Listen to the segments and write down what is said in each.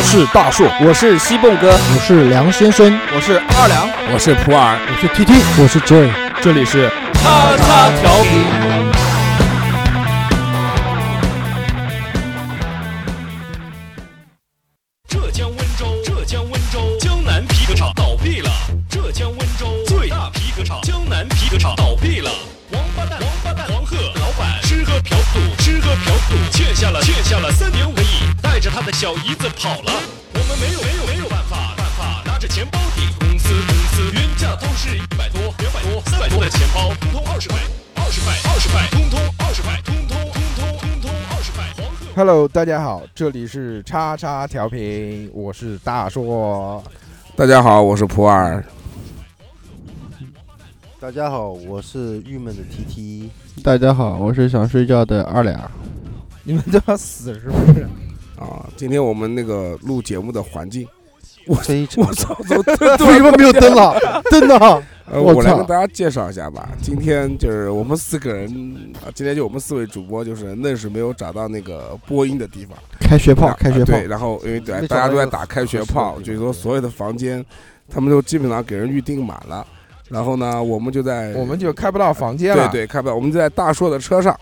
我是大树，我是西蹦哥，我是梁先生，我是二良，我是普洱，我是 T T，我是 J，这里是叉叉调频。小姨子跑了。我们没有没有没有办法办法，拿着钱包抵公司公司原价都是一百多、两百多、三百多的钱包，通通二十块，二十块，二十块，通通二十块，通通通通通通二十块。黄鹤。Hello，大家好，这里是叉叉调频，我是大硕。大家好，我是普洱。大家好，我是郁闷的 T T。大家好，我是想睡觉的二两。你们都要死是不是？啊，今天我们那个录节目的环境，我我操，怎么 都为什么没有灯了？灯呢？呃，我来跟大家介绍一下吧。今天就是我们四个人啊，今天就我们四位主播，就是愣是没有找到那个播音的地方。开学炮啊，开学炮对，，然后因为对大家都在打开学炮，就是说所有的房间，他们都基本上给人预定满了。然后呢，我们就在我们就开不到房间了。对对，开不到，我们就在大硕的车上，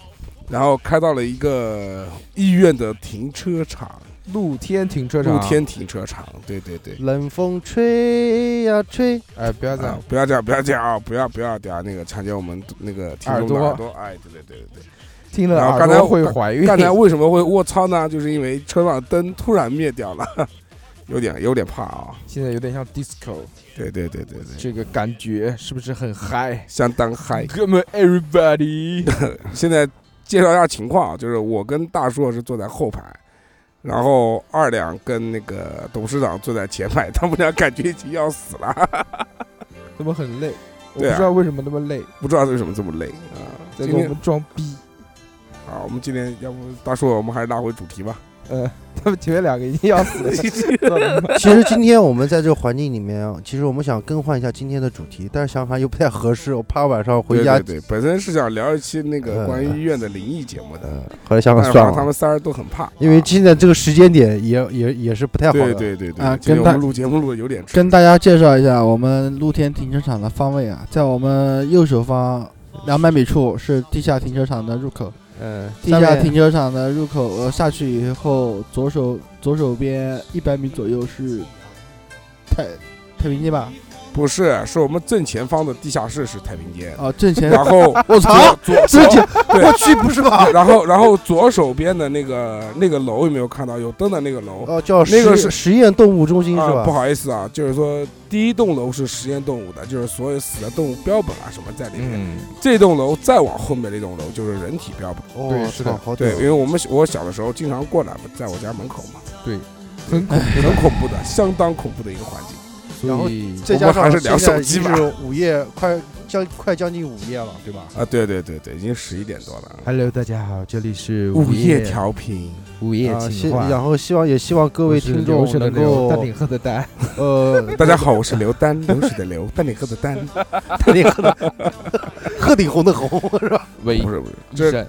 然后开到了一个医院的停车场，露天停车场。露天停车场。对对对。冷风吹呀吹，哎，不要这啊样，，不要这样，不要这样啊！不要不要这样，那个强奸我们那个听众的耳朵。哎，对对对对听了然后刚才耳朵会怀孕。刚才为什么会卧槽呢？就是因为车上灯突然灭掉了，有点有点怕啊。现在有点像 disco，对对对对对，这个感觉是不是很嗨相当嗨。？Come on everybody！现在介绍一下情况啊，就是我跟大硕是坐在后排，然后二两跟那个董事长坐在前排，他们俩感觉已经要死了，怎么很累？我不知道为什么那么累，不知道为什么这么累啊。在给我们装逼。啊，我们今天要不大硕，我们还是拉回主题吧。呃，他们前面两个一定要死了。其实今天我们在这个环境里面，其实我们想更换一下今天的主题，但是想法又不太合适，我怕晚上回家，对对对，本身是想聊一期那个呃关于医院的灵异节目的，呃，后来想但想算了，他们仨人都很怕，因为啊现在这个时间点也也也是不太好对的。对对对啊跟大我们录节目录的有点，跟大家介绍一下我们露天停车场的方位啊，在我们右手方两百米处是地下停车场的入口。嗯，地下停车场的入口，呃，下去以后，左手左手边一百米左右是太太平间吧？不是，是我们正前方的地下室是太平间，啊，正前然后 我操，左这左对我去，不是吧？然后然后左手边的那个那个楼有没有看到有灯的那个楼？哦，叫那个是实实验动物中心是啊，吧？不好意思啊，就是说第一栋楼是实验动物的，就是所有死的动物标本啊什么在里面。嗯，这栋楼再往后面那栋楼就是人体标本。哦，对是的好对，因为我们我小的时候经常过来，在我家门口嘛，对很恐很恐怖的，相当恐怖的一个环境。怖。然后所以我再加上们还是聊现在手机吧已经是午夜快将快将近午夜了，对吧？啊，对对对对，已经十一点多了。Hello，大家好，这里是午夜夜调频，午夜啊，希情话。然后希望也希望各位听众能够流淡定喝的丹，呃，大家好，我是刘丹，流水的流，丹顶鹤的丹。丹顶鹤的鹤顶红的红是吧？喂不，是不是，医这生，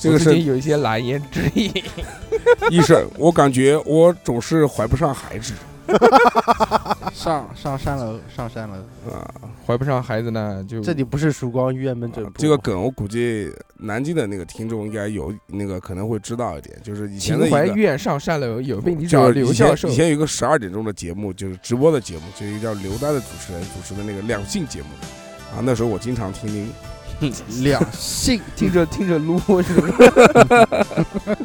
这个是有一些难言之隐。医生，我感觉我总是怀不上孩子 上上山楼，上山楼。啊。怀不上孩子呢，就这里不是曙光医院门诊部，这个梗我估计南京的那个听众应该有那个可能会知道一点，就是以前情的怀院上山楼，有被你叫找刘以前教授以。前有一个十二点钟的节目，就是直播的节目，就一个叫刘丹的主持人主持的那个两性节目啊。那时候我经常听听。两性听着听着撸是不是？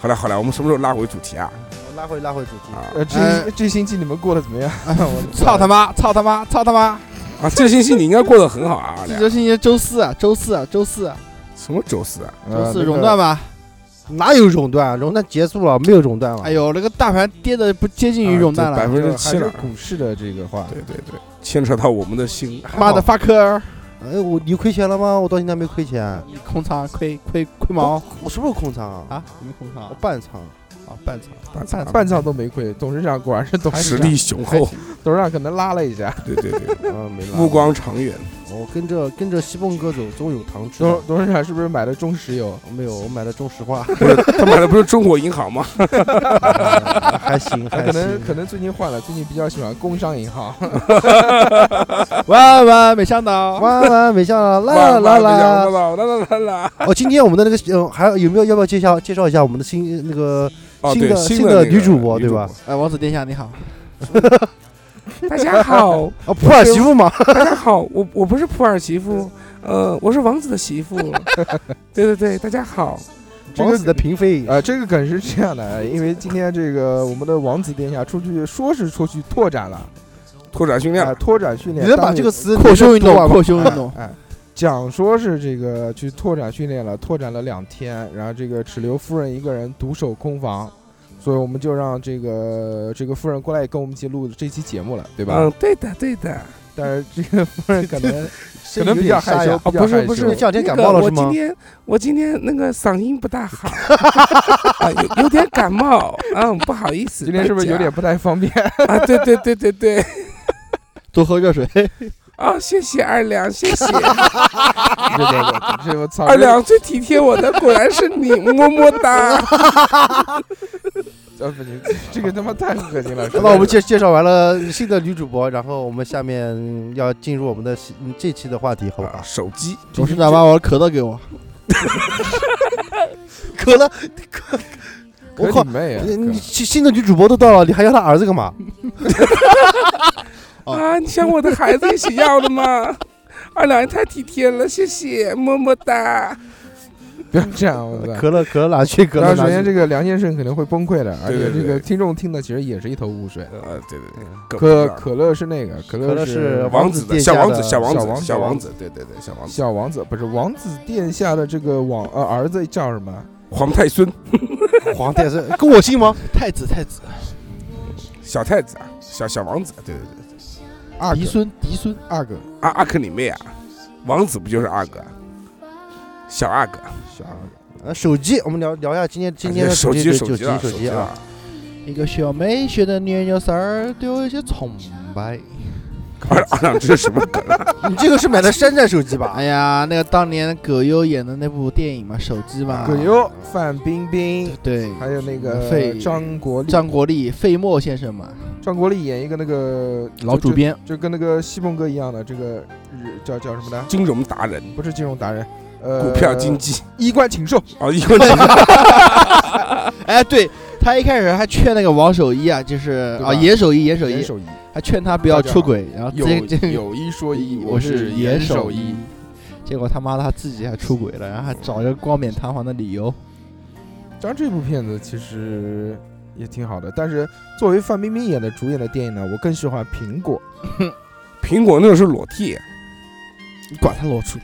好了好了，我们什么时候拉回主题啊？拉回拉回主题。啊呃，这哎这星期你们过得怎么样？我操他妈！操他妈！操他妈！啊，这星期你应该过得很好啊。这星期周四啊，周四啊，周四啊，什么周四啊？周四呃熔断吧？哪有熔断？熔断结束了，没有熔断了。哎，呦，那个大盘跌的不接近于熔断了百。分之七了。股市的这个话，对对对，牵扯到我们的心。妈的发科，哎，我你亏钱了吗？我到现在没亏钱。你空仓亏亏亏毛我什么时候空仓啊？啊？你们空仓我半仓。啊？半仓。半半半场都没亏，董事长果然是董事长，实力雄厚。董事长可能拉了一下，对对对，啊，没拉。目光长远。我跟着跟着西凤哥走，总有糖吃董。董事长是不是买的中石油？没有，我买的中石化，不是他买的不是中国银行吗？还行，他还可能行。可能最近换了，最近比较喜欢工商银行。万万没想到，万万没想到，啦哇啦啦！啦啦啦啦啦！哦，今天我们的那个，呃，还有有没有要不要介绍介绍一下我们的新那个哦，新对，的新的那个女主播对吧？哎，王子殿下你好，大家好，啊，普洱媳妇嘛？大家好，我我不是普洱媳妇，呃，我是王子的媳妇。对对对，大家好。这个王子的嫔妃。啊，这个梗是这样的，因为今天这个我们的王子殿下出去说是出去拓展了，拓展训练啊，，拓展训练，你能把当这个词扩胸运动，吗？扩胸运动，哎，讲说是这个去拓展训练了，拓展了两天，然后这个只留夫人一个人独守空房，所以我们就让这个这个夫人过来跟我们一起录这期节目了，对吧？嗯，对的对的。但是这个夫人可能 可能比较害羞，不是不是，这两天感冒了是吗我今天我今天那个嗓音不大好，啊，有有点感冒，嗯，不好意思。今天是不是有点不太方便？啊？对对对对对。多喝热水。啊，谢谢二两，谢谢 对对对，这我操，二两最体贴我的果然是你，么么哒。这不行，这个他妈太恶心了。那我们介介绍完了新的女主播，然后我们下面要进入我们的这期的话题，好吧？手机，董事长把我的可乐给我，可乐，我靠可你！妹啊！你你新新的女主播都到了，你还要她儿子干嘛？哦啊，你像我的孩子一起要的吗？二两也太体贴了，谢谢，么么哒。不要这样，可乐可乐哪去？可乐首？先这个梁先生肯定会崩溃的，而且这个听众听的其实也是一头雾水。呃，对对对，可可乐是那个，可乐是王子的殿下小王子，小王子，小王子小王子，对对对，小王子，小王子，不是王子殿下的这个王呃儿子叫什么？皇太孙，皇太孙跟我姓吗？太子太子，小太子啊，小小王子，对对对，嫡孙嫡孙，二哥，阿阿克你妹啊，王子不就是阿哥？小阿哥，小阿哥。呃，手机，我们聊聊一下今天今天的手机机手机手机啊，啊，一个小美学的年幼时儿对我有些崇拜。二二两这是什么梗啊？你这个是买的山寨手机吧？哎呀，那个当年葛优演的那部电影嘛，手机嘛，葛优、范冰冰，对，还有那个费张国立，张国立、费默先生嘛，张国立演一个那个老主，编，就就跟那个西蒙哥一样的这个日叫叫什么呢？金融达人，不是金融达人，呃，股票经济，衣冠禽兽，哦，一个人哎，对他一开始还劝那个王守一啊，就是啊严守一，严守一，还劝他不要出轨，然后有有一说一，我是严守守一，结果他妈的他自己还出轨了，然后还找一个冠冕堂皇的理由。当然这部片子其实也挺好的，但是作为范冰冰演的主演的电影呢，我更喜欢苹果，苹果那个是裸替，你管他裸出，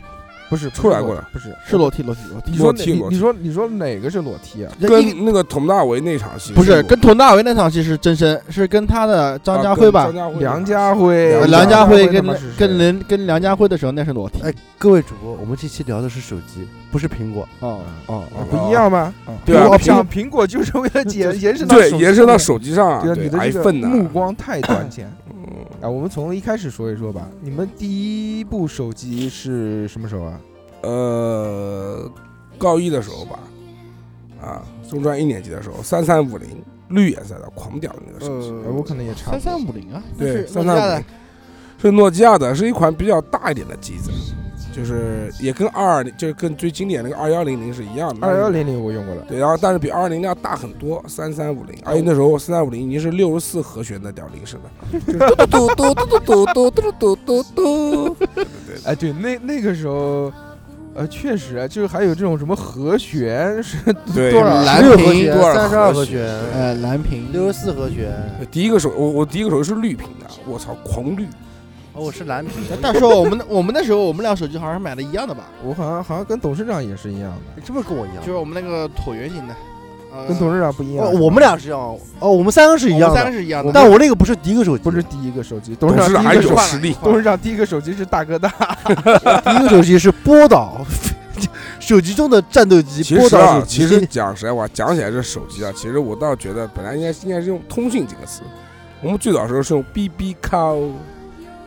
不是出来过了，不是是裸体裸体裸体，你说哪你说你说哪个是裸体啊？跟那个佟大为那场戏不是跟佟大为那场戏是真身，是跟他的张家辉吧梁家辉，呃梁梁家辉跟跟人跟梁家辉的时候那是裸体。哎，各位主播，我们这期聊的是手机，不是苹果。哦哦啊不一样吗？对啊苹果苹像苹果就是为了延延伸到延伸到机手机上啊，对你的这个，目光太短 浅嗯啊！我们从一开始说一说吧。你们第一部手机是什么时候啊？呃，高一的时候吧，啊，中专一年级的时候，三三五零绿颜色的狂屌的那个手机，呃我可能也差不三多。三五零啊，对那是诺基亚的。是诺基亚的，是一款比较大一点的机子，就是也跟二二零，就是跟最经典那个二幺零零是一样的。二幺零零我用过了，对，然后但是比二二零零要大很多，三三五零，而且那时候三三五零已经是六十四和弦的屌铃声了，就 是嘟嘟嘟嘟嘟嘟嘟嘟嘟嘟，哎，对，那那个时候，呃，确实啊，就是还有这种什么和弦是对，多少蓝16和屏弦、多少三十二和和弦弦、呃蓝屏六十四和弦。第一个手我我第一个手是绿屏的，我操，狂绿，哦，我是蓝屏。但是我们我们那时候我们俩手机好像买的一样的吧？我好像好像跟董事长也是一样的，你是不是跟我一样就？是我们那个椭圆形的，呃跟董事长不一样。哦，我们俩是一样。哦，我们三个是一样的三个的，是一样的，但我那个不是第一个手机，不是第一个手机，董董事长有实力，董事长第一个手机是大哥大，第一个手机是波导，手机中的战斗机。其实。其实讲实在话，讲起来这手机啊，其实我倒觉得本来应该应该是用通讯这个词，我们最早时候是用 BB 扣，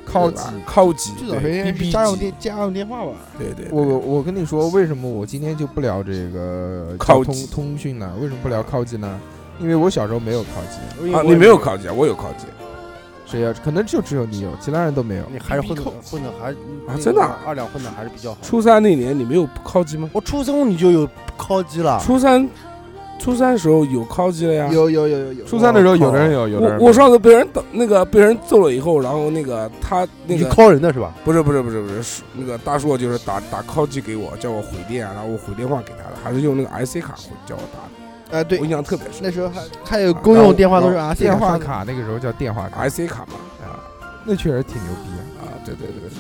靠机对吧。靠机，最早对是家用电家用电话吧？对对，对我我跟你说，为什么我今天就不聊这个交通通讯呢？为什么不聊靠机呢？因为我小时候没有靠机，啊，你没有靠机啊，我有靠机，谁呀？可能就只有你有，其他人都没有。你还是混的混的还啊真的啊二两混的还是比较好。初三那年你没有靠机吗？我初中你就有靠机了，初三，初三时候有靠机了呀。有有有有有。初三的时候，有的人有，有的人我我上次被人打那个被人揍了以后，然后那个他那个靠人的是吧？不是不是不是不是是那个大叔就是打打 call 机给我，叫我回电，然后我回电话给他的，还是用那个 IC 卡回叫我打的，哎，对我，印象特别深。那时候还还有公用电话都是 IC 电话，卡，那个时候叫电话卡，IC 卡嘛，啊那确实挺牛逼啊。啊，对对对对。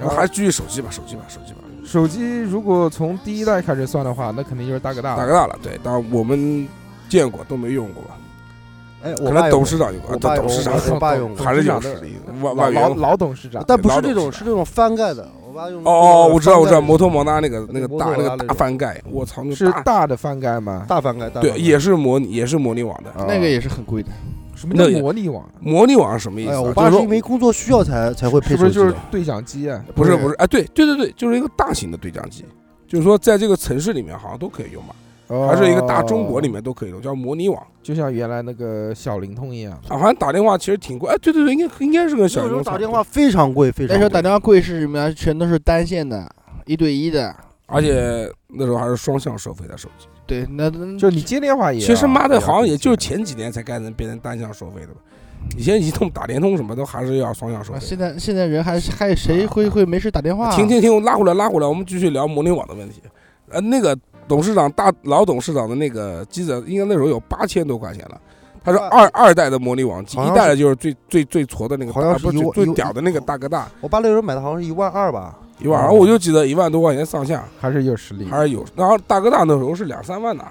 然后还是继续手机吧，手机吧，手机吧，手机如果从第一代开始算的话，那肯定就是大哥大了。大哥大了，对，但我们见过都没用过，哎，可能董我爸有过事长有董事长我我爸用过还是有董事长实力的，老。老老董事长，但不是这种，是这种翻盖的。我爸用哦哦，我知道我知道，摩托摩拉那个那个大那个大翻盖，我操，那是大大的翻盖吗？大翻盖，大对，也是模拟也是模拟网的。哦那个也是很贵的。什么叫那也模拟网？模拟网是什么意思？我爸是因为工作需要才才会配是不是就是。对讲机啊？不是不是，哎，对对对对，就是一个大型的对讲机，就是说在这个城市里面好像都可以用吧，哦还是一个大中国里面都可以用，叫模拟网。就像原来那个小灵通一样。啊，好像打电话其实挺贵，哎，对对对，应该应该是个小灵通时候打电话非常贵，非常贵。那时候打电话贵是什么呀？全都是单线的，一对一的。而且那时候还是双向收费的手机。对，那那就你接电话也要，其实妈的，好像也就是前几年才开始变成单向收费的吧。以前移动、打联通什么都还是要双向收费。啊现在现在人还是还谁会会没事打电话？停停停，拉回来拉回来，我们继续聊模拟网的问题。呃，那个董事长大老董事长的那个机子，应该那时候有八千多块钱了。他说二二代的模拟网机，一代的就是最最最矬的那个，好像是最屌的那个大哥大，我爸那时候买的好像是一万二吧，一万二，我就记得一万多块钱上下，还是有实力。还是有。然后大哥大那时候是两三万的，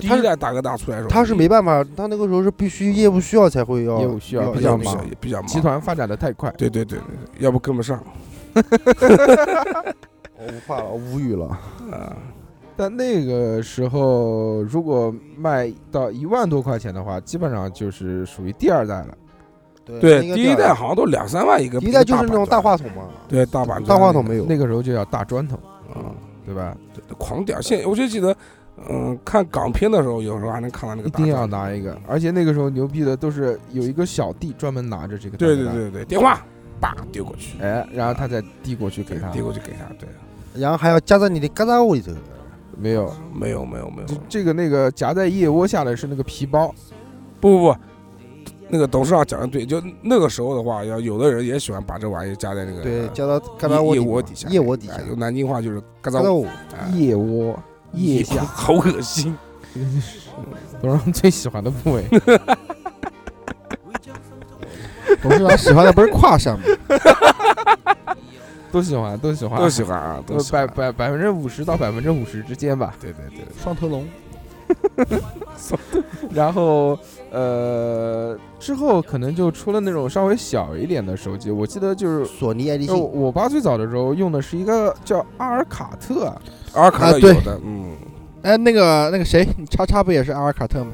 第一代大哥大出来的时候，他是没办法，他那个时候是必须业务需要才会要业务需要要比较忙比较忙。集团发展的太快，对对对对，对要不跟不上 我无话了，我无语了。啊。但那个时候如果卖到一万多块钱的话，基本上就是属于第二代了。对，第一代好像都两三万一个，第一代就是那种大话，筒嘛，对大板大话筒没有。那个时候就叫大砖头，啊，对吧？对狂屌！现我就记得，嗯，看港片的时候，有时候还能看到那个大一定要拿一个，而且那个时候牛逼的都是有一个小弟专门拿着这个。对对，对对，电话叭丢过去，哎，然后他再递过去给他。递过去给他。对，然后还要夹在你的嘎吱窝里头。没有，没有没有没有这，这个那个夹在腋窝下的是那个皮包，不不不，那个董事长讲的对，就那个时候的话，要有的人也喜欢把这玩意加在那个对，加到嘎吱窝腋窝底下，腋窝底下用，南京话就是嘎嘎吱吱窝，窝。哎腋窝、腋下，好恶心。董事长最喜欢的部位。董事长喜欢的不是胯上吗？都喜欢，都喜欢，都喜欢啊，都呃百。百百分之五十到百分之五十之间吧。对对对，双头龙，然后呃，之后可能就出了那种稍微小一点的手机。我记得就是，索尼爱立就信，我爸最早的时候用的是一个叫阿尔卡特，阿尔卡特有的，嗯，哎，那个那个谁，叉叉不也是阿尔卡特吗？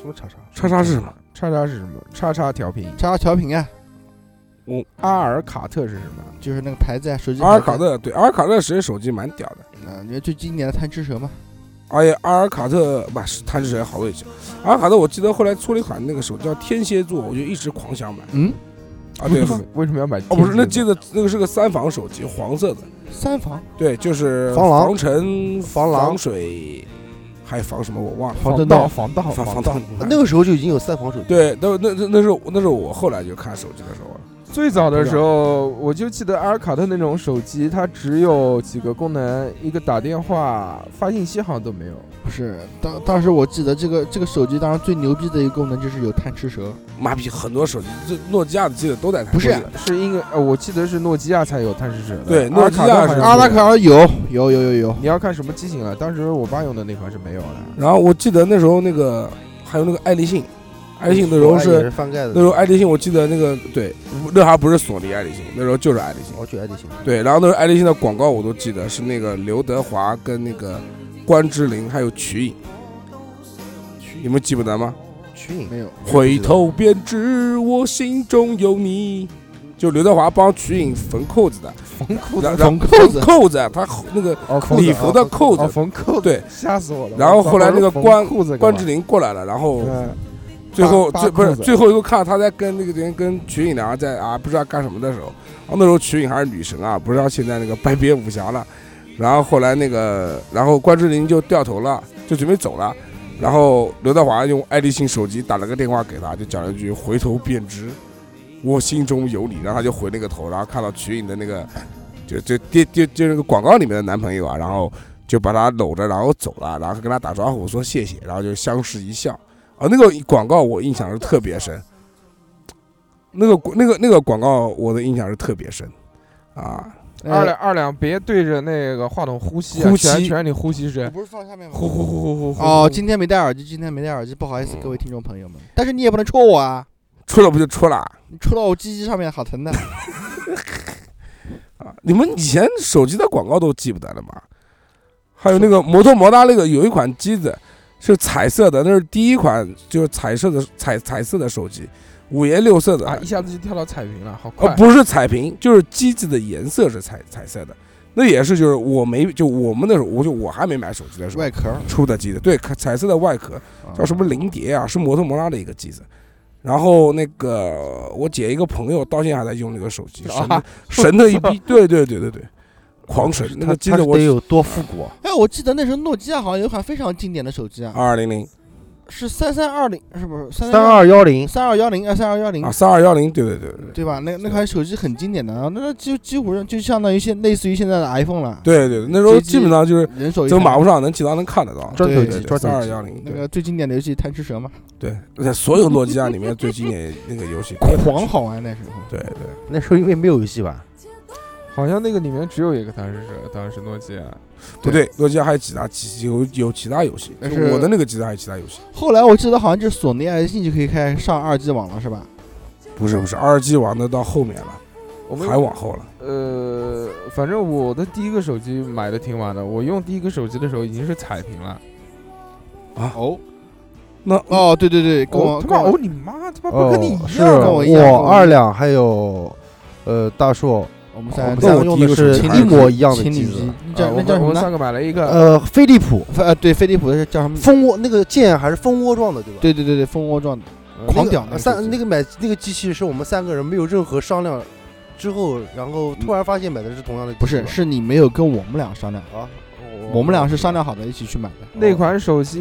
什么叉叉？叉叉是什么？叉叉是什么？叉叉调频。叉叉调频啊，我阿尔卡特是什么？就是那个牌子啊，手机。阿尔卡，特对，阿尔卡特实际手机蛮屌的。嗯，你看最经典的贪吃蛇嘛，而且阿尔卡特不是贪吃蛇好多以前，阿尔卡特我记得后来出了一款那个手机叫天蝎座，我就一直狂想买嗯，啊。对，为什么要买？哦不是，那记得那个是个三防手机，黄色的，三防对，就是防狼防尘、防狼防水，还防什么我忘了。防震动盗防盗防防防盗盗。那个时候就已经有三防手机。对，那那那那是那是我后来就看手机的时候了。最早的时候，我就记得阿尔卡特那种手机，它只有几个功能，一个打电话、发信息好像都没有。不是，当当时我记得这个这个手机当时最牛逼的一个功能就是有贪吃蛇，妈逼，很多手机，这诺基亚的记得都带它。不是是因为呃，我记得是诺基亚才有贪吃蛇的，对诺基亚是阿拉卡尔有有有有有，你要看什么机型了？当时我爸用的那款是没有的。然后我记得那时候那个还有那个爱立信，爱立信那时候是是翻盖的。那时候爱立信，我记得那个对，那还不是索尼爱立信，那时候就是爱立信。我去爱立信。对，然后那时候爱立信的广告我都记得是那个刘德华跟那个关之琳还有瞿颖，你们记不得吗？瞿颖。没有，回头便知我心中有你。就刘德华帮瞿颖缝扣子的，缝扣子？缝扣子？扣子，他那个礼服的扣子。哦，缝扣子，对，吓死我了。然后后来那个关关之琳过来了，然后嗯，最后最不是最后一个看到他在跟那个人跟瞿颖两个在啊不知道干什么的时候，啊那时候瞿颖还是女神啊，不知道现在那个白边武侠了，然后后来那个然后关之琳就掉头了，就准备走了，然后刘德华用爱立信手机打了个电话给他，就讲了一句回头便知，我心中有你，然后他就回那个头，然后看到瞿颖的那个就就就就就那个广告里面的男朋友啊，然后就把他搂着，然后走了，然后跟他打招呼说谢谢，然后就相视一笑。啊，那个广告我印象是特别深，那个那个那个广告我的印象是特别深，啊，呃二两二两别对着那个话筒呼吸啊，呼吸全全是你呼吸声，不是放下面吗？呼呼呼呼呼呼。哦，今天没戴耳机，今天没戴耳机，不好意思，各位听众朋友们。但是你也不能戳我啊，戳了不就戳了你戳到我鸡鸡上面好疼的。啊？你们以前手机的广告都记不得了吗？还有那个摩托摩达那个有一款机子是彩色的，那是第一款就是彩色的彩彩色的手机，五颜六色的啊，一下子就跳到彩屏了，好呃，快！不是彩屏，就是机子的颜色是彩彩色的。那也是，就是我没就我们那时候，我就我还没买手机的时候外壳出的机子，对，彩色的外壳叫什么啊灵蝶啊，是摩托罗拉的一个机子。然后那个我姐一个朋友到现在还在用那个手机，神 神的一逼，对对对对对，狂水那他个机子我他得有多复古啊？哎，我记得那时候诺基亚好像有一款非常经典的手机啊，二二零零是三三二零，是不是三三二幺零，三二幺零啊？三二幺零啊，三二幺零，对对对对对吧？那那款手机很经典的，啊，那就几乎上就相当于现类似于现在的 iPhone 了，对对，那时候基本上就是人手一台走马路上能经常能看得到，砖头对机，砖三二幺零，那个最经典的游戏贪吃蛇嘛，对，在所有诺基亚里面最经典那个游戏，狂好玩那时候。对对。那时候因为没有游戏吧？好像那个里面只有一个当时是，当时诺基亚。不对，诺基亚还有其他其有有其他游戏，但是我的那个机子还有其他游戏。后来我记得好像就是索尼爱信就可以开始上二 G 网了，是吧？不是不是，二 G 网的到后面了，我们还往后了。呃，反正我的第一个手机买的挺晚的，我用第一个手机的时候已经是彩屏了。啊哦那哦，对对对，跟我哦他妈哦你妈，他妈不跟你一样跟我一样我二两还有呃大硕，我们我三个们三个用的是一模一样的情侣机叫我们我们那叫什么？三个买了一个，呃，飞利浦呃，对，飞利浦的是叫什么？蜂窝那个键还是蜂窝状的，对吧？对对对对，蜂窝状的，呃狂屌三那个买那个机器是我们三个人没有任何商量之后，然后突然发现买的是同样的不是，是你没有跟我们俩商量，啊，我们俩是商量好的一起去买的。那款手机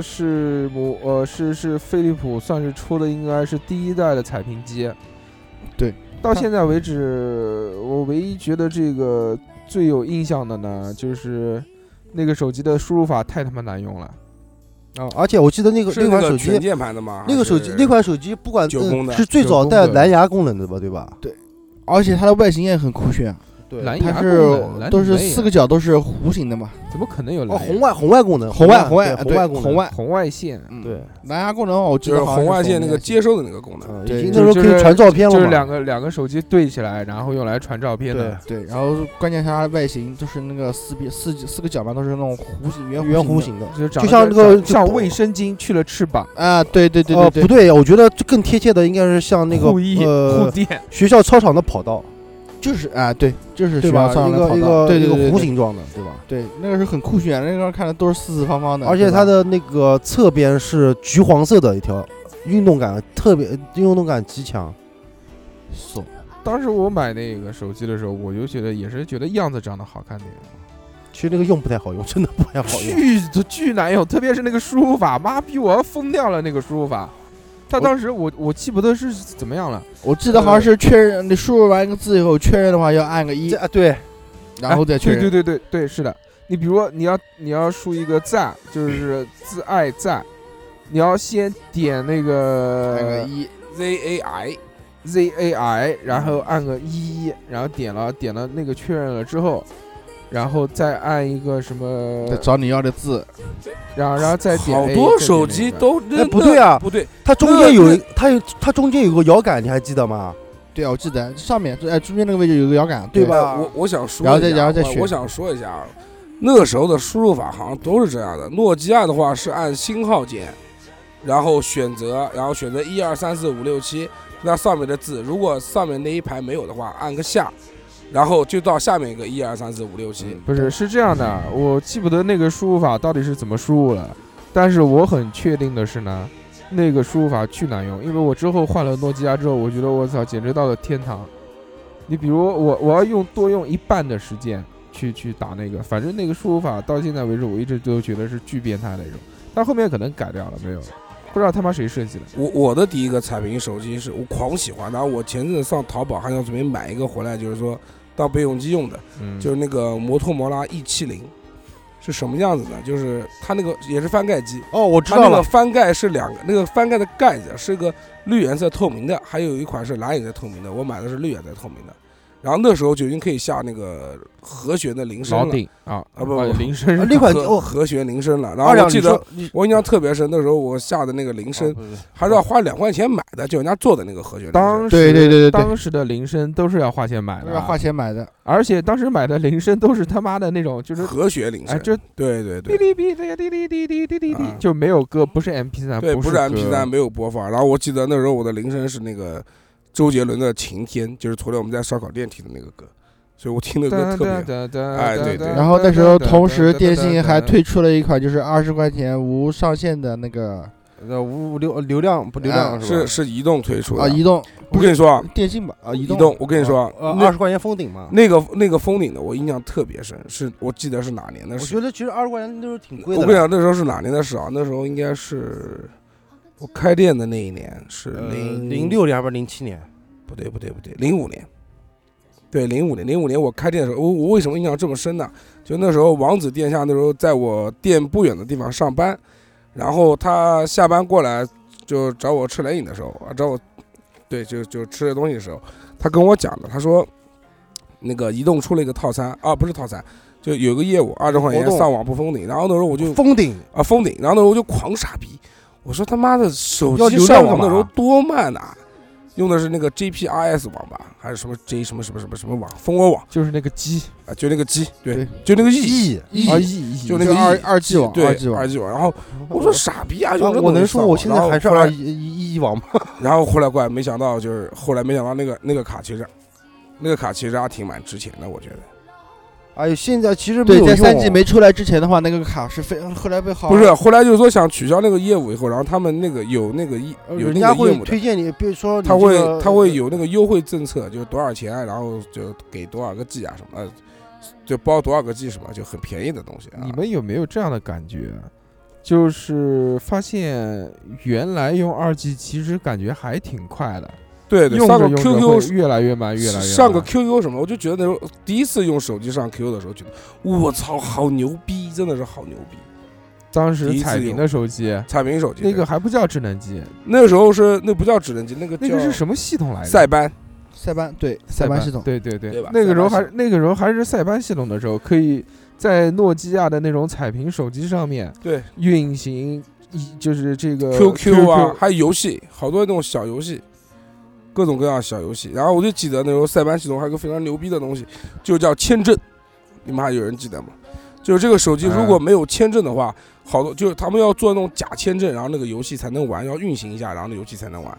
是我呃是是飞利浦算是出的应该是第一代的彩屏机。对，到现在为止，我唯一觉得这个最有印象的呢，就是那个手机的输入法太他妈难用了。啊，而且我记得那个那款手机，键盘的吗？那个手机那款手机不管是最早带蓝牙功能的吧，对吧？而且它的外形也很酷炫，对蓝牙它是都是四个角都是弧形的嘛，怎么可能有哦，蓝牙红外红外功能，红外红红外红外功能，红外，红外线？嗯对，蓝牙功能我记就是得好像红外线那个接收的那个功能。嗯，对已经就就是那时候可以传照片了嘛，就是两个两个手机对起来，然后用来传照片的。对，然后关键它的外形就是那个四边四四个角嘛，都是那种弧形圆圆弧弧形的。就就像那个像卫生巾去了翅膀，啊，对对对哦，对不对，我觉得更贴切的应该是像那个呃垫，学校操场的跑道，就是啊，对，就是对吧？学校上一个一的跑道个一个对对对对弧形状的，对吧？对，那个是很酷炫，那个看着都是四四方方的，而且它的那个侧边是橘黄色的一条，运动感特别，运动感极强。送当时我买那个手机的时候，我就觉得也是觉得样子长得好看点，其实那个用不太好用，真的不太好用。巨巨难用，特别是那个输入法，妈逼我要疯掉了那个输入法。他当时我我记不得是怎么样了，我记得好像是确认，你输入完一个字以后，确认的话要按个一这，啊，对，然后再确认。对对对对对，是的。你比如说你要你要输一个赞，就是自爱赞，你要先点那按个个一，Z A I Z A I，然后按个一，然后点了点了那个确认了之后，然后再按一个什么再，找你要的字，然后然后再点好 A，多再点手机那个都哎不对啊不对，它中间有一它有它中间有个摇杆，你还记得吗？对啊，我记得。上面哎中间那个位置有个摇杆，对。对吧？我我想说然后再一下然后再选。我我想说一下啊，那个时候的输入法好像都是这样的。诺基亚的话是按星号键，然后选择，然后选择一二三四五六七，那上面的字，如果上面那一排没有的话，按个下，然后就到下面一个一二三四五六七。不是，是这样的，我记不得那个输入法到底是怎么输入了，但是我很确定的是呢，那个输入法巨难用，因为我之后换了诺基亚之后，我觉得我操，简直到了天堂。你比如我，我要用多用一半的时间去去打那个，反正那个输入法到现在为止，我一直都觉得是巨变态那种，但后面可能改掉了，没有了，不知道他妈谁设计的。我我的第一个彩屏手机是我狂喜欢，然后我前阵子上淘宝还想准备买一个回来，就是说当备用机用的，嗯，就是那个摩托摩拉 E 七零是什么样子呢？就是它那个也是翻盖机，哦，我知它那个道了，翻盖是两个，那个翻盖的盖子是个绿颜色透明的，还有一款是蓝颜色透明的，我买的是绿颜色透明的。然后那时候就已经可以下那个和弦的铃声了，啊啊不铃声那款和哦，和弦铃声了。然后我记得我印象特别深，那时候我下的那个铃声还是要花两块钱买的，就人家做的那个和弦铃声。当时对对对对对。当时的铃声都是要花钱买的。花钱买的，而且当时买的铃声都是他妈的那种，就是和弦铃声，哎这对对滴对。滴滴滴滴滴滴滴滴滴滴啊，就没有歌，不是 MP 三，对，不不是 MP 三没有播放。然后我记得那时候我的铃声是那个周杰伦的《晴天》，就是昨天我们在烧烤店听的那个歌，所以我听的歌特别。哎对对然后那时候同时电信还推出了一款就是二十块钱无上限的那个呃无流流量不流量啊是吧？是是移动推出的啊移动，我跟你说啊，电信吧啊移动移动，我跟你说啊，二十块钱封顶嘛。那个那个封顶的，我印象特别深，是我记得是哪年的事我觉。得其实二十块钱那时候挺贵的。我跟你讲，那时候是哪年的事啊？那时候应该是我开店的那一年，是呃零零六年还是零七年？不对不对不对，零五年。对，零五年，零五年我开店的时候，我我为什么印象这么深呢？就那时候王子殿下那时候在我店不远的地方上班，然后他下班过来就找我吃冷饮的时候，啊找我，对，就就吃的东西的时候，他跟我讲的，他说那个移动出了一个套餐啊，不是套餐，就有个业务二十块钱上网不封顶，然后那时候我就封顶啊封顶，然后那时候我就狂傻逼，我说他妈的手机上网的时候多慢呐、用的是那个 GPRS 网吧，还是什么 J 什么什么什么什么网，蜂窝网就是那个鸡啊，就那个 G，对对，就那个 E E E E，就那个二 E 二 G 网对二 G 网二 G 网，然后我说傻逼啊，用这我能说我现在还是然后后来二一一一网吗？然后后来过来没想到就是后来没想到那个那个卡其实那个卡其实还挺蛮值钱的，我觉得哎，现在其实没对，有用在三 G 没出来之前的话，那个卡是非后来被好不是后来就是说想取消那个业务以后，然后他们那个有那个一有那呃人家会个业务的。推荐你，比如说你他会这个他会有那个优惠政策，就是多少钱，然后就给多少个 G 啊什么，就包多少个 G 什么，就很便宜的东西啊。你们有没有这样的感觉？就是发现原来用二 G 其实感觉还挺快的，对对，上个 QQ 越来越慢，越来越。上个 QQ 什么，我就觉得那时候第一次用手机上 QQ 的时候，觉得我操，好牛逼，真的是好牛逼。当时彩屏的手机，彩屏手机那个还不叫智能机，那个时候是那不叫智能机，那个那个是什么系统来着？塞班，塞班对塞班系统，对对对对吧那个时候还那个时候还是塞班系统的时候，可以在诺基亚的那种彩屏手机上面对运行一就是这个 QQ 啊，还有游戏，好多那种小游戏，各种各样的小游戏。然后我就记得那时候塞班系统还有个非常牛逼的东西，就叫签证，你们还有人记得吗？就是这个手机如果没有签证的话，好多就是他们要做那种假签证，然后那个游戏才能玩，要运行一下，然后那游戏才能玩，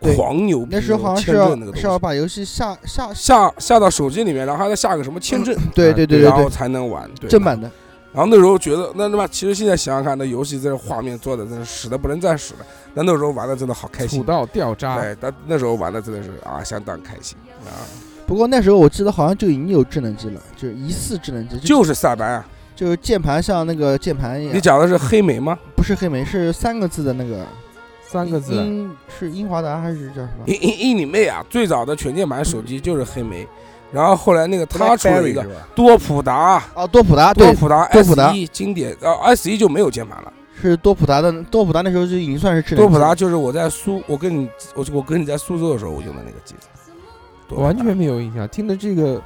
对狂牛逼！那时候好像是签要证那个东西，是要把游戏下下下下到手机里面，然后还得下个什么签证，对对对对然后才能玩。对正版的，然后那时候觉得，那他妈其实现在想想看，那游戏这画面做的真是使的不能再使了。但那时候玩的真的好开心土，到掉渣。对，但那时候玩的真的是啊，相当开心啊，不过那时候我记得好像就已经有智能机了，就是疑似智能机，就是萨班啊。就是键盘像那个键盘一样，你讲的是黑莓吗？不是黑莓，是三个字的那个三个字，英是英华达还是叫什么？英英英你妹啊！最早的全键盘手机就是黑莓，然后后来那个他出了一个多普达，啊，多普达，多普达多 S 普达一经典，呃 S 一就没有键盘了。是多普达的，多普达那时候就已经算是智能机了。多普达就是我在苏，我跟你我我跟你在苏州的时候我用的那个机子，完全没有印象。听的这个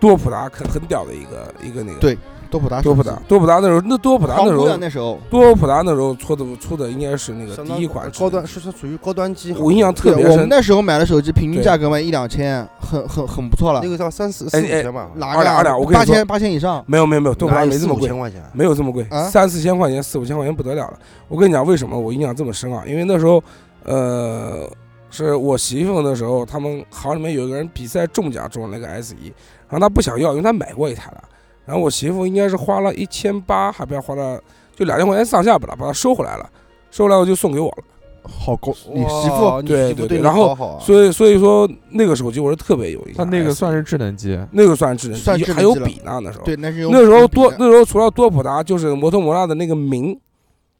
多普达很很屌的一个一个那个，对多普达，多普达，，多普达那时候，那多普达那时候多普达那时候出的出的应该是那个第一款高端，是是属于高端机，我印象特别对，我们深。那时候买的手机平均价格嘛一两千，很很很不错了那。个叫三四四五千吧，哪二两二两我跟你说八千八千以上？没有没有没有，多普达没这么贵，没有这么贵啊，三四千块钱、四五千块钱不得了了。我跟你讲，为什么我印象这么深啊？因为那时候，呃，是我媳妇那时候，他们行里面有一个人比赛中奖中了那个 S 一，然后他不想要，因为他买过一台了。然后我媳妇应该是花了一千八，还不要花了就两千块钱上下吧，把它收回来了。收回来我就送给我了，好高，你媳妇对对对对然后所以所以说那个手机我是特别有印它象。那个算是智能机，那个算智能机，算智能还有笔呢那时候。对，那是那时候多那时候除了多普达，就是摩托罗拉的那个明，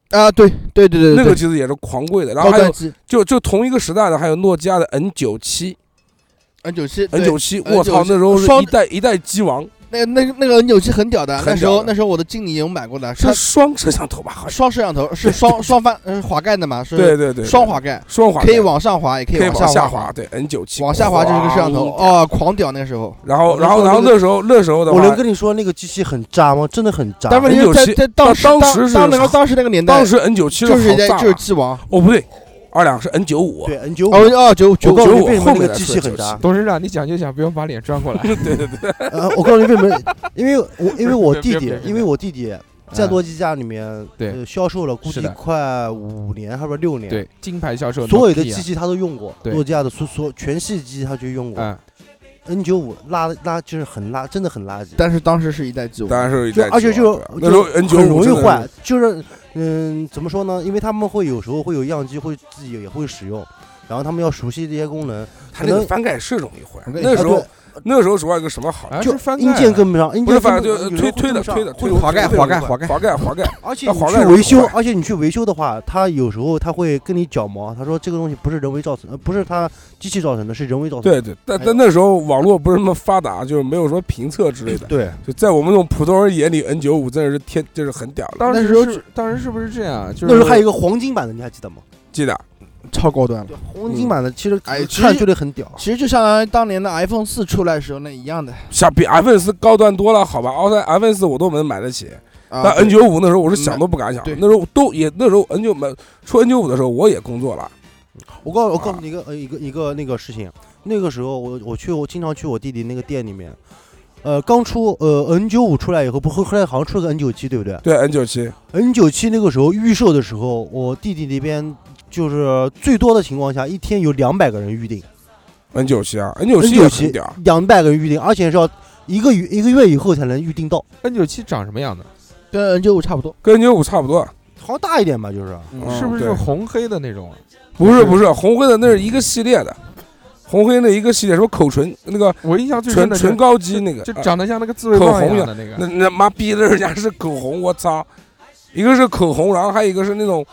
啊，对对对对，那个机子也是狂贵的。然后还有就就同一个时代的，还有诺基亚的 N 九七。N 九七，N 九七，我操，那时候是一代一代机王，那个那个那个 N 九七很屌的，那时候那时候我的经理有买过的，是双摄像头吧？好像。双摄像头是双 双翻嗯滑盖的嘛，是对对对，双滑盖，双滑可以往上滑，也可可以往下滑，，对 N 九七往下滑就是个摄像头，哦，狂屌那个时候。然后然后然后那时候那时候的我能，跟你说那个机器很渣吗？真的很渣。但问题是在在当时当时当那个当时那个年代，当时 N 九七就是就是机王，哦不对，二两是 N 九五，对 N 九五，哦九九九我告诉你95为什么那个后面的机器很大。董事长，你讲就讲，不用把脸转过来。对对对，呃，我告诉你为什么？因为我因为我弟弟因为我弟弟在嗯诺基亚里面对呃销售了估计快五年，还是六年。对，金牌销售，所有的机器他都用过，诺基亚的所所全系机他就用过。嗯，N 九五拉拉就是很垃，真的很垃圾。但是当时是一代机王，当然是一就代而且就那时候就 N 九很容易坏，就是嗯，怎么说呢？因为他们会有时候会有样机会自己也会使用，然后他们要熟悉这些功能，它那个翻盖是容易坏那时候啊那个时候主要有个什么好？就是翻硬件跟不上，硬不是件翻就推跟不有时候推推的推的会滑盖滑盖滑盖滑盖滑盖，而且你去维修而且你去维修的话，他有时候他会跟你脚毛，他说这个东西不是人为造成不是他机器造成的，是人为造成的。对对，但但那时候网络不是那么发达，就是没有什么评测之类的。对，就在我们这种普通人眼里，N 九五真的是天，就是很屌的。当时当时是不是这样？就是那时候还有一个黄金版的，你还记得吗？记得超高端了。黄金版的其实哎其看实就得很屌。其实就相当于当年的 iPhone 四出来的时候那一样的。像比 iPhone 四高端多了，好吧？奥赛 iPhone 四我都能买得起，啊但 N 九五那时候我是想都不敢想对。那时候都也那时候 N 九买出 N 九五的时候，我也工作了。我告我告诉你一个呃一个一个那个事情，那个时候我我去我经常去我弟弟那个店里面，呃，刚出呃 N 九五出来以后，不后后来好像出了个 N 九七，对不对对 N 九七，？N 九七那个时候预售的时候，我弟弟那边就是最多的情况下，一天有两百个人预定，N 九七啊，N 九 N 七九七也很屌。两百个人预定，而且是要一个月一个月以后才能预定到，N 九七长什么样的？跟 N 九五差不多。跟 N 九五差不多，好像大一点吧，就是。嗯是不是对红黑的那种啊？不是不是红灰的那是一个系列的，红黑那一个系列什么口唇那个我印象最深唇的是唇膏机那个，就啊长得像那个自慰棒一口红样的那个。那那妈逼的人家是口红，我操！一个是口红，然后还有一个是那种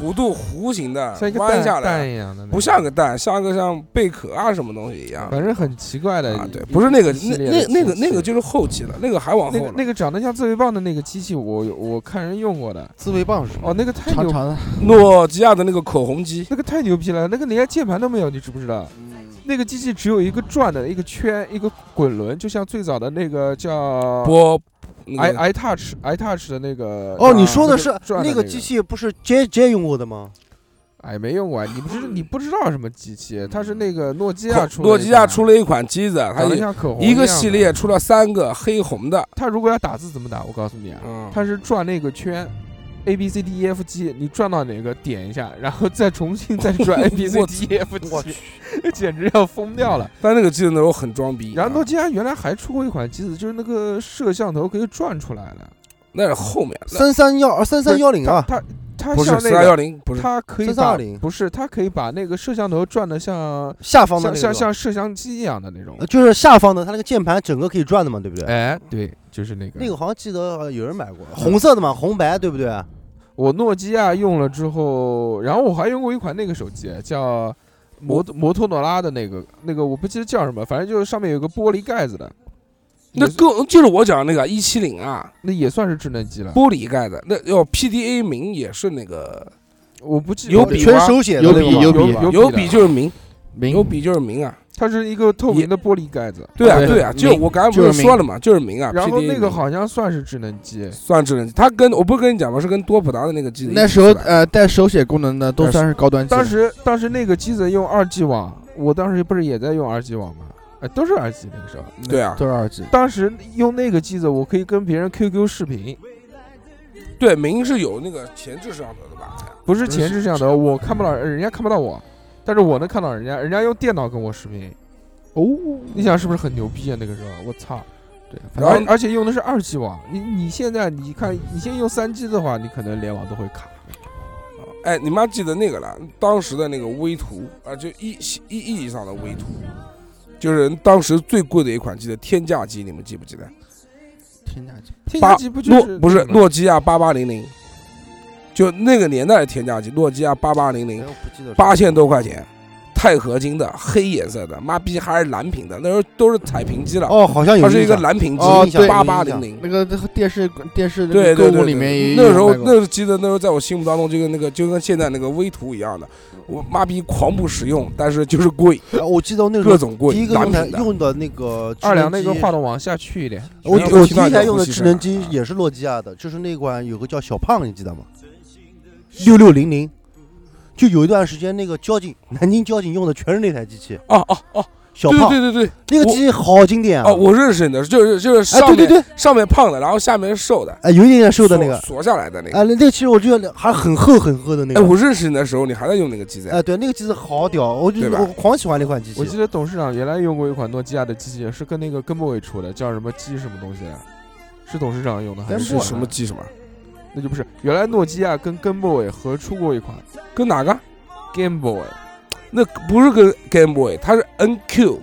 弧度弧形的像一个弯下来，一样的，不像个蛋，像个像贝壳啊什么东西一样。反正很奇怪的啊，对，不是那个，那那那个那个就是后期了，那个还往后。那个长得像自慰棒的那个机器，我我看人用过的。自慰棒是什么？哦，那个太牛，长长的，诺基亚的那个口红机，那个太牛逼了，那个连键盘都没有，你知不知道？那个机器只有一个转的一个圈，一个滚轮，就像最早的那个叫波 i i touch i touch 的那个。哦，啊你说的是那个转那个机器，不是 J J 用过的吗？哎，没用过啊，你不是你不知道什么机器？它是那个诺基亚出的，诺基亚出了一款机子，它一个系列出了三个黑红的，它如果要打字怎么打？我告诉你啊，嗯，它是转那个圈，A B C D E F G，你转到哪个点一下，然后再重新再转 A B C 我 D E F 我 G，简直要疯掉了。但那个机子那时候很装逼。然后诺啊基亚原来还出过一款机子，就是那个摄像头可以转出来的，那是后面，那三三幺三三幺零啊，它它不是像那个，四二幺零，不是它可以把3320不是它可以把那个摄像头转的像下方的像像像摄像机一样的那种呃。就是下方的，它那个键盘整个可以转的嘛，对不对？哎，对，就是那个那个好像记得呃有人买过，红色的嘛，红白对不对？我诺基亚用了之后，然后我还用过一款那个手机，叫摩摩托罗拉的那个那个我不记得叫什么，反正就是上面有个玻璃盖子的，那也是更就是我讲的那个一七零啊，那也算是智能机了。玻璃盖子，那要 PDA 名也是那个我不记得有笔全手写的有笔有笔有有笔就是名名有笔就是名啊。它是一个透明的玻璃盖子，对啊，对对啊，就我刚才不是是说了嘛，就是明啊。然后那个好像算是智能机，算智能机，它跟我不是跟你讲吗？是跟多普达的那个机子那时候呃带手写功能的都算是高端机。当时当时那个机子用二 G 网，我当时不是也在用二 G 网吗？哎，都是二 G 那个时候。对啊，都是二 G。当时用那个机子，我可以跟别人 QQ 视频，对，明是有那个前置摄像头的吧？不是前置摄像头，我看不到，人家看不到我，但是我能看到人家，人家用电脑跟我视频。哦，你想是不是很牛逼啊？那个时候，我操！对，然后而而且用的是二 G 网，你你现在你看，你现在用三 G 的话，你可能联网都会卡。哎，你妈记得那个了？当时的那个微图啊，就意意意义上的微图，就是当时最贵的一款机的天价机，你们记不记得？天价机。天价机不就诺是不是诺基亚八八零零，就那个年代的天价机，诺基亚八八零零八千多块钱，钛合金的，黑颜色的，妈逼还是蓝屏的，那时候都是彩屏机了，哦，好像有它是一个蓝屏机八八零零。那个电视电视那对对对，个购物里面那时候那个。机子，那时候在我心目当中就跟那个就跟现在那个微图一样的，我妈逼狂不实用，但是就是贵，啊我记得那时候各种贵第一，个用的蓝屏的。用的那个二两那个话筒往下去一点，我我第一台用的智能机也是诺基亚的，就是那款有个叫小胖，你记得吗？六六零零，就有一段时间那个交警南京交警用的全是那台机器，哦哦哦，对小胖对对对那个机器好经典啊！哦，我认识你的，就是就是哎，上面对对对，上面胖的，然后下面是瘦的，哎，有一点点瘦的那个，锁下来的那个。哎，那那个其实我觉得还很厚很厚的那哎，个，我认识你的时候，你还在用那个机子？哎，对，那个机子好屌，我就对吧我狂喜欢那款机器。我记得董事长原来用过一款诺基亚的机器，是跟那个根部伟出的，叫什么机什么东西来？是董事长用的还是是什么？机什么？那就不是，原来诺基亚跟 Game Boy 合出过一款跟哪个？Game Boy，那不是跟 Game Boy，它是 NQ，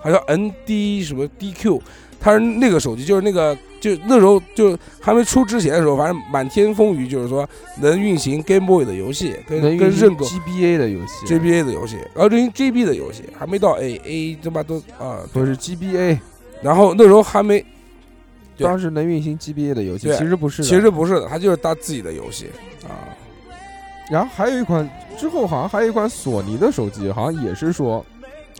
好像 ND 什么 DQ，它是那个手机，就是那个就那时候就还没出之前的时候，反正满天风雨，就是说能运行 Game Boy 的游戏，跟跟认购 GBA 的游戏 GBA 的游戏，然后运行 GB 的游戏，还没到 A A 他妈都啊，都是 GBA，然后那时候还没，对当时能运行 GBA 的游戏，其实不是。其实不是的，它就是它自己的游戏啊。然后还有一款，之后好像还有一款索尼的手机，好像也是说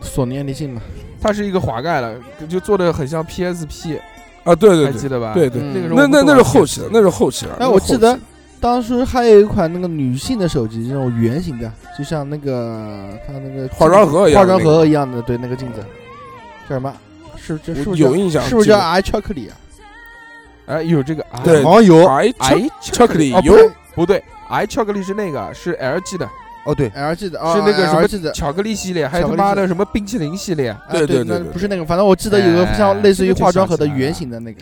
索尼爱立信嘛。它是一个滑盖的，就做的很像 PSP，啊，对对对还记得吧？对对，嗯那个时候那那那是后期的，那是后期的。哎，那是后期我记得当时还有一款那个女性的手机，那种圆形的，就像那个它那个化妆盒一样化妆盒一样的，对，那个镜子叫什么？是这是不是叫有印象，是不是叫 I 巧克力啊？哎，有这个啊对好像有白哎巧克力哦，不有对不对，i 巧克力是那个是 LG 的，哦，对，LG 的，是那个什么。巧克力系列，还有他妈的什么冰淇淋系列，啊对对对不是那个，反正我记得有个像哎类似于化妆盒的圆形的那个，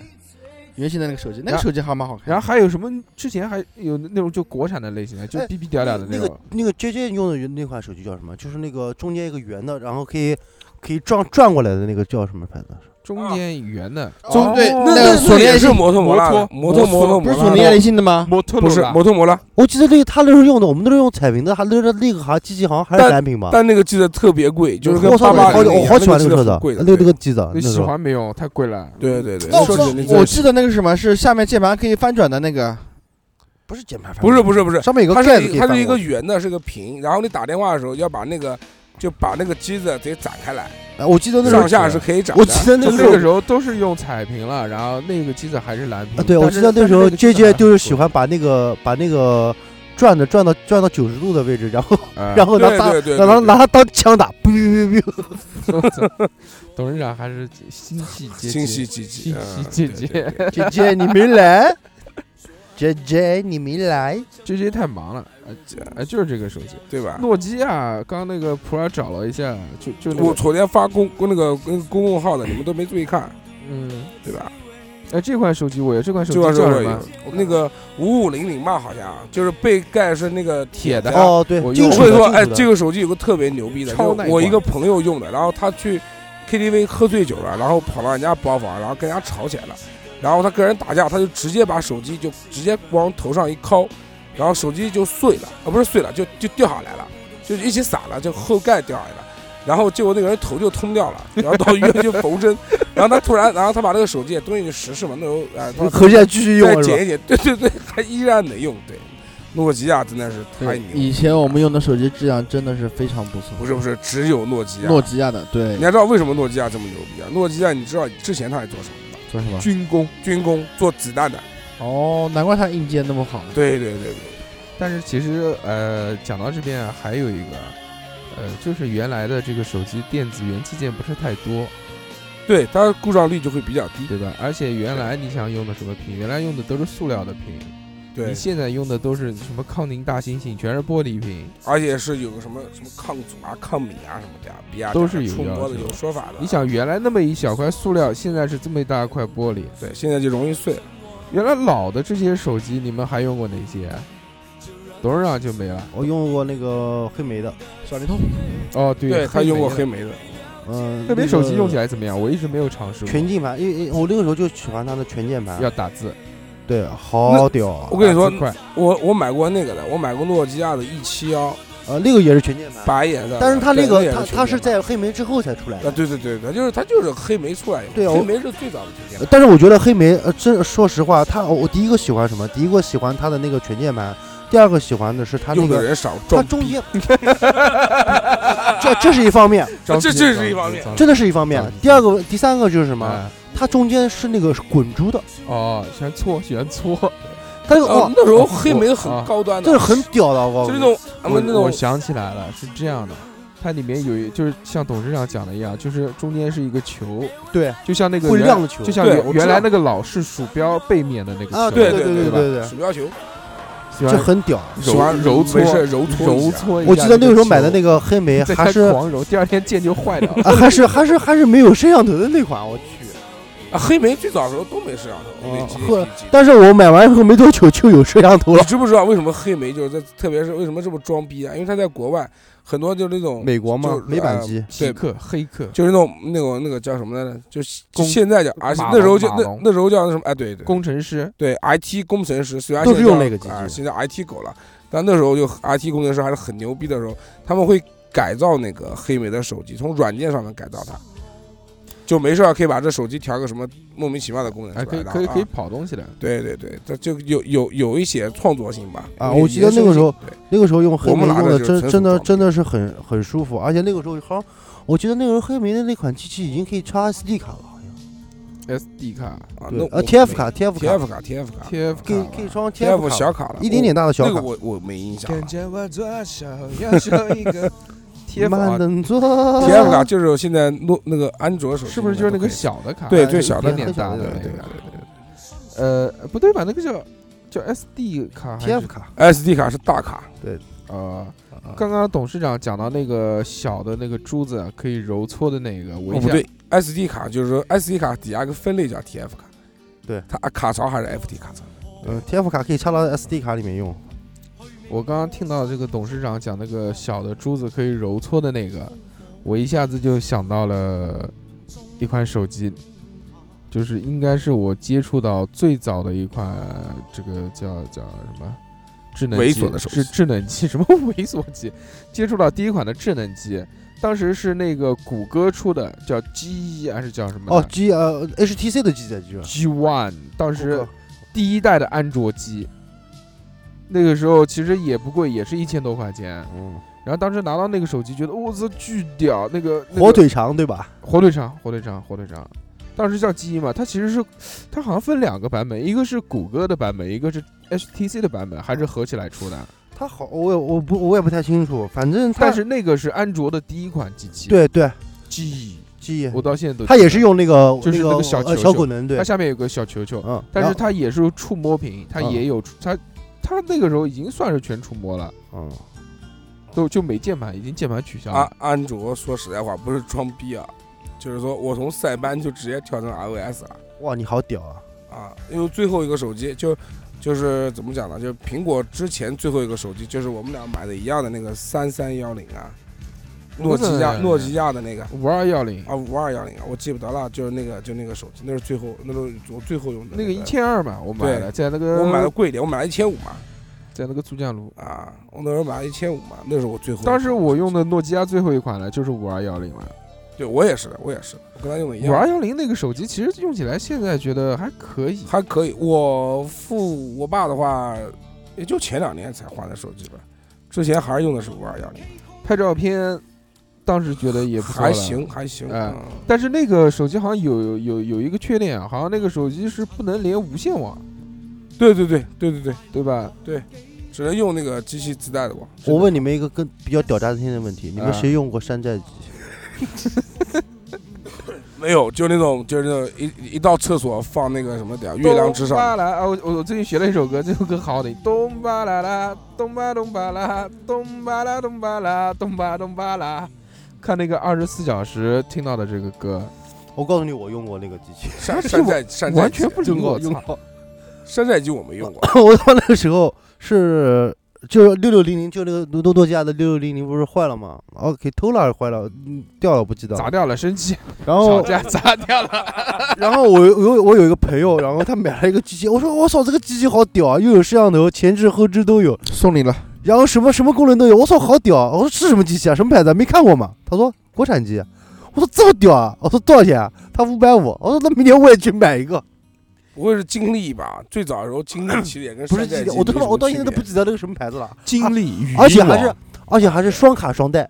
圆形的那个手机，那个手机还蛮好看。然后还有什么？之前还有那种就国产的类型的，就哎逼逼屌屌的那个种。那个 J J 用的那款手机叫什么？就是那个中间一个圆的，然后可以可以转转过来的那个叫什么牌子？中间圆的，中对那那个索尼爱立信摩托罗拉，摩托摩托不是索尼爱立信的吗？摩托不是摩托摩拉，我记得那个他那时候用的，我们那时候用彩屏的，还那个那个好像机器好像还是单蓝屏吧？但那个机子特别贵，就是跟我操，我好八八我好喜欢那个个车子，那个那个机子，你喜欢没有？太贵了。对对对，我记得那个什么是下面键盘可以翻转的那个，不是键盘，不是不是不是，上面有个盖子可以是它是一。个圆的，是个屏，然后你打电话的时候要把那个就把那个机子得展开来，哎我记得那时候上下是可以。我记得那个时候那个时候都是用彩屏了，然后那个机子还是蓝屏。啊，对，我但是记得那时候 J J 就是喜欢把那个把那个转的转到转到九十度的位置，然后然后拿拿它拿它当枪打，biu biu biu biu。董事长还是心系姐姐，心系姐姐心嗯系姐对姐对姐姐你没来姐姐你没来，，J J 太忙了，哎哎，就是这个手机，对吧？诺基亚，刚刚那个普洱找了一下，就就那个，我昨天发公公那个跟公共号的，你们都没注意看，嗯，对吧？哎，这款手机我有，这款手机叫什么？那个五五零零吧，好像就是背盖是那个铁的哦对，我金属我跟你说，哎，这个手机有个特别牛逼的，超我一个朋友用的，然后他去 KTV 喝醉酒了，然后跑到人家包房，然后跟人家吵起来了，然后他跟人打架，他就直接把手机就直接往头上一敲，然后手机就碎了，啊不是碎了，就就掉下来了，就一起散了，就后盖掉下来了。然后结果那个人头就通掉了，然后到医院去缝针，然后他突然，然后他把那个手机也东西就实试嘛，那时候哎，他合起来继续用？再剪一剪，对对对，还依然能用，对，诺基亚真的是太对，牛。以前我们用的手机质量真的是非常不错。不是不是，只有诺基亚。诺基亚的，对你，还知道为什么诺基亚这么牛逼啊？诺基亚，你知道之前他还做什么？做什么？军工，军工做子弹的。哦，难怪它硬件那么好。对对对对，但是其实呃，讲到这边啊，还有一个，呃，就是原来的这个手机电子元器件不是太多，对它故障率就会比较低。对吧？而且原来你想用的什么屏？原来用的都是塑料的屏，对你，现在用的都是什么康宁大猩猩，全是玻璃屏。而且是有个什么什么抗阻啊、抗敏啊什么的呀，比亚都是有出模的有说法的。你想，原来那么一小块塑料，现在是这么一大块玻璃。对，现在就容易碎。原来老的这些手机，你们还用过哪些？董事长就没了。我用过那个黑莓的，小灵通，哦，对，对他用过黑莓的，嗯，黑莓手机用起来来怎么样？我一直没有尝试过。全键盘，因为我那个时候就喜欢它的全键盘，要打字，对，好屌啊！我跟你说我我买过那个的，我买过诺基亚的 E 七幺呃，那个也是全键盘，白颜色的，但是它那个它它是在黑莓之后才出来啊，的。对对对，它就是它就是黑莓出来以后，对啊黑莓是最早的全键盘。但是我觉得黑莓，呃，真说实话，它我第一个喜欢什么？第一个喜欢它的那个全键盘，第二个喜欢的是它那个用的人少，它装中间，这这是一方面，这这是一方面真的是一方面。第二个、第三个就是什么？哎它中间是那个滚珠的，哦，喜欢搓，喜欢搓。它那个哇，，呃那时候哦黑莓很高端的，这是很屌的，我就那种我我们那种我想起来了，是这样的，它里面有一，就是像董事长讲的一样，就是中间是一个球，对。就像那个亮的球。就像原我知道。原来那个老式鼠标背面的那个啊球，对对对对对对鼠标球，喜欢这很屌。喜欢揉揉搓没事揉搓一下。揉搓一下我记得那个时候买的那个黑莓还是狂揉，第二天键就坏掉了。啊还是还是还是没有摄像头的那款，我去。啊，黑莓最早的时候都没摄像头，哦那机但是我买完以后没多久就有摄像头了你。知不知道为什么黑莓就是在，特别是为什么这么装逼啊？因为它在国外很多就是那种美国嘛就是，美版机，对黑客，黑客，就是那种那种那个叫什么来着？就是就工现在叫，而且马那时候就那龙那时候叫什么？哎，对对工程师，对，IT 工程师虽然都是现在用那个机器啊，现在 IT 狗了，但那时候就 IT 工程师还是很牛逼的时候，他们会改造那个黑莓的手机，从软件上面改造它，就没事儿可以把这手机调个什么莫名其妙的功能哎，出来，可以可以可以啊。跑东西的。对对对，这就有有有一些创作性吧。啊我记得那个时候那个时候用黑莓用的真真的真的是很很舒服，而且那个时候好像我记得那个时候黑莓的那款机器已经可以插 SD 卡了，好像。SD 卡啊，对那 TF 卡 TF 卡。TF 卡 TF 卡，TF 可以卡可以装 TF 卡小卡了，一点点大的小卡。那个，我我没印象了。见我多少要求一个 TF 慢啊能做 TF 卡就是现在诺那个安卓手机是不是就是那个小的卡？对哎最小的一点点大的对对对。呃，不对吧？那个叫叫 SD 卡还是？TF 卡，SD 卡是大卡，对。呃，刚刚董事长讲到那个小的那个珠子可以揉搓的那个，我一下。哦不对，SD 卡就是说 SD 卡底下一个分类叫 TF 卡，对。它啊卡槽还是 FD 卡槽，嗯，TF 卡可以插到 SD 卡里面用，我刚刚听到这个董事长讲那个小的珠子可以揉搓的那个，我一下子就想到了一款手机，就是应该是我接触到最早的一款这个叫叫什么智能机猥琐的手机是智能机，什么 猥琐机？接触到第一款的智能机，当时是那个谷歌出的，叫 G 还是叫什么？哦，G 呃 HTC 的机载机吧，G One，当时第一代的安卓机，那个时候其实也不贵，也是一千多块钱。嗯，然后当时拿到那个手机，觉得我操巨屌，那个、那个火腿肠对吧？火腿肠，火腿肠，火腿肠。当时叫机嘛，它其实是它好像分两个版本，一个是谷歌的版本，一个是 HTC 的版本，还是合起来出的。它好，我也我不我也不太清楚，反正它但是那个是安卓的第一款机器，对对 G，机，我到现在都它也是，用那个就是那个小球球小滚轮对它，下面有个小球球，嗯，但是它也是触摸屏，它嗯也有触它它那个时候已经算是全触摸了，嗯，都就没键盘，已经键盘取消安了。安安卓说实在话不是装逼啊，就是说我从塞班就直接跳成 iOS 了哇，你好屌啊！啊，因为最后一个手机就就是怎么讲呢？就是苹果之前最后一个手机就是我们俩买的一样的那个三三幺零啊，诺基亚嗯诺基亚的那个五二幺零，啊五二幺零啊，我记不得了，就是那个就那个手机，那是最后那是我最后用的个那个一千二嘛，我买了，在那个我买的贵一点，我买了一千五嘛，在那个珠江路。啊，我那时候买了一千五嘛，那是我最后。当时我用的诺基亚最后一款了，就是五二幺零了。对我也是的，我也是的，我跟他用的一样五二，幺零那个手机其实用起来现在觉得还可以，还可以。我父我爸的话，也就前两年才换的手机吧，之前还是用的是五二幺零，拍照片，当时觉得也不错还行还行。哎嗯但是那个手机好像有有有一个缺点啊，好像那个手机是不能连无线网，对对对对对对，对吧？对只能用那个机器自带的网。我问你们一个更比较屌炸天的问题：你们啊谁用过山寨机？没有，就那种就是那种一一到厕所放那个什么的，月亮之咚巴上，啦啊！我我我最近学了一首歌，这首歌好好听。咚巴啦啦，咚巴咚巴啦，咚巴啦咚巴啦，咚巴咚巴啦。看那个二十四小时听到的这个歌，我告诉你，我用过那个机器。山山寨山寨机完全不理用过我操！用过。山寨机我没用过，我他妈那个时候是就是六六零零，就那个诺诺基亚的六六零零不是坏了吗？哦，给偷了还是坏了？嗯掉了不记得。砸掉了，生气，然后吵架 砸掉了。然后我有我我有一个朋友，然后他买了一个机器，我说我操，这个机器好屌啊，又有摄像头，前置后置都有，送你了，然后什么什么功能都有，我操，好屌啊！我说是什么机器啊？什么牌子啊？没看过吗？他说国产机。我说这么屌啊！我说多少钱啊？他五百五。我说那明年我也去买一个。不会是金立吧？最早的时候金立起点跟不是金立，我都我到现在都不记得那个什么牌子了，经历语而且还是而且还是双卡双待。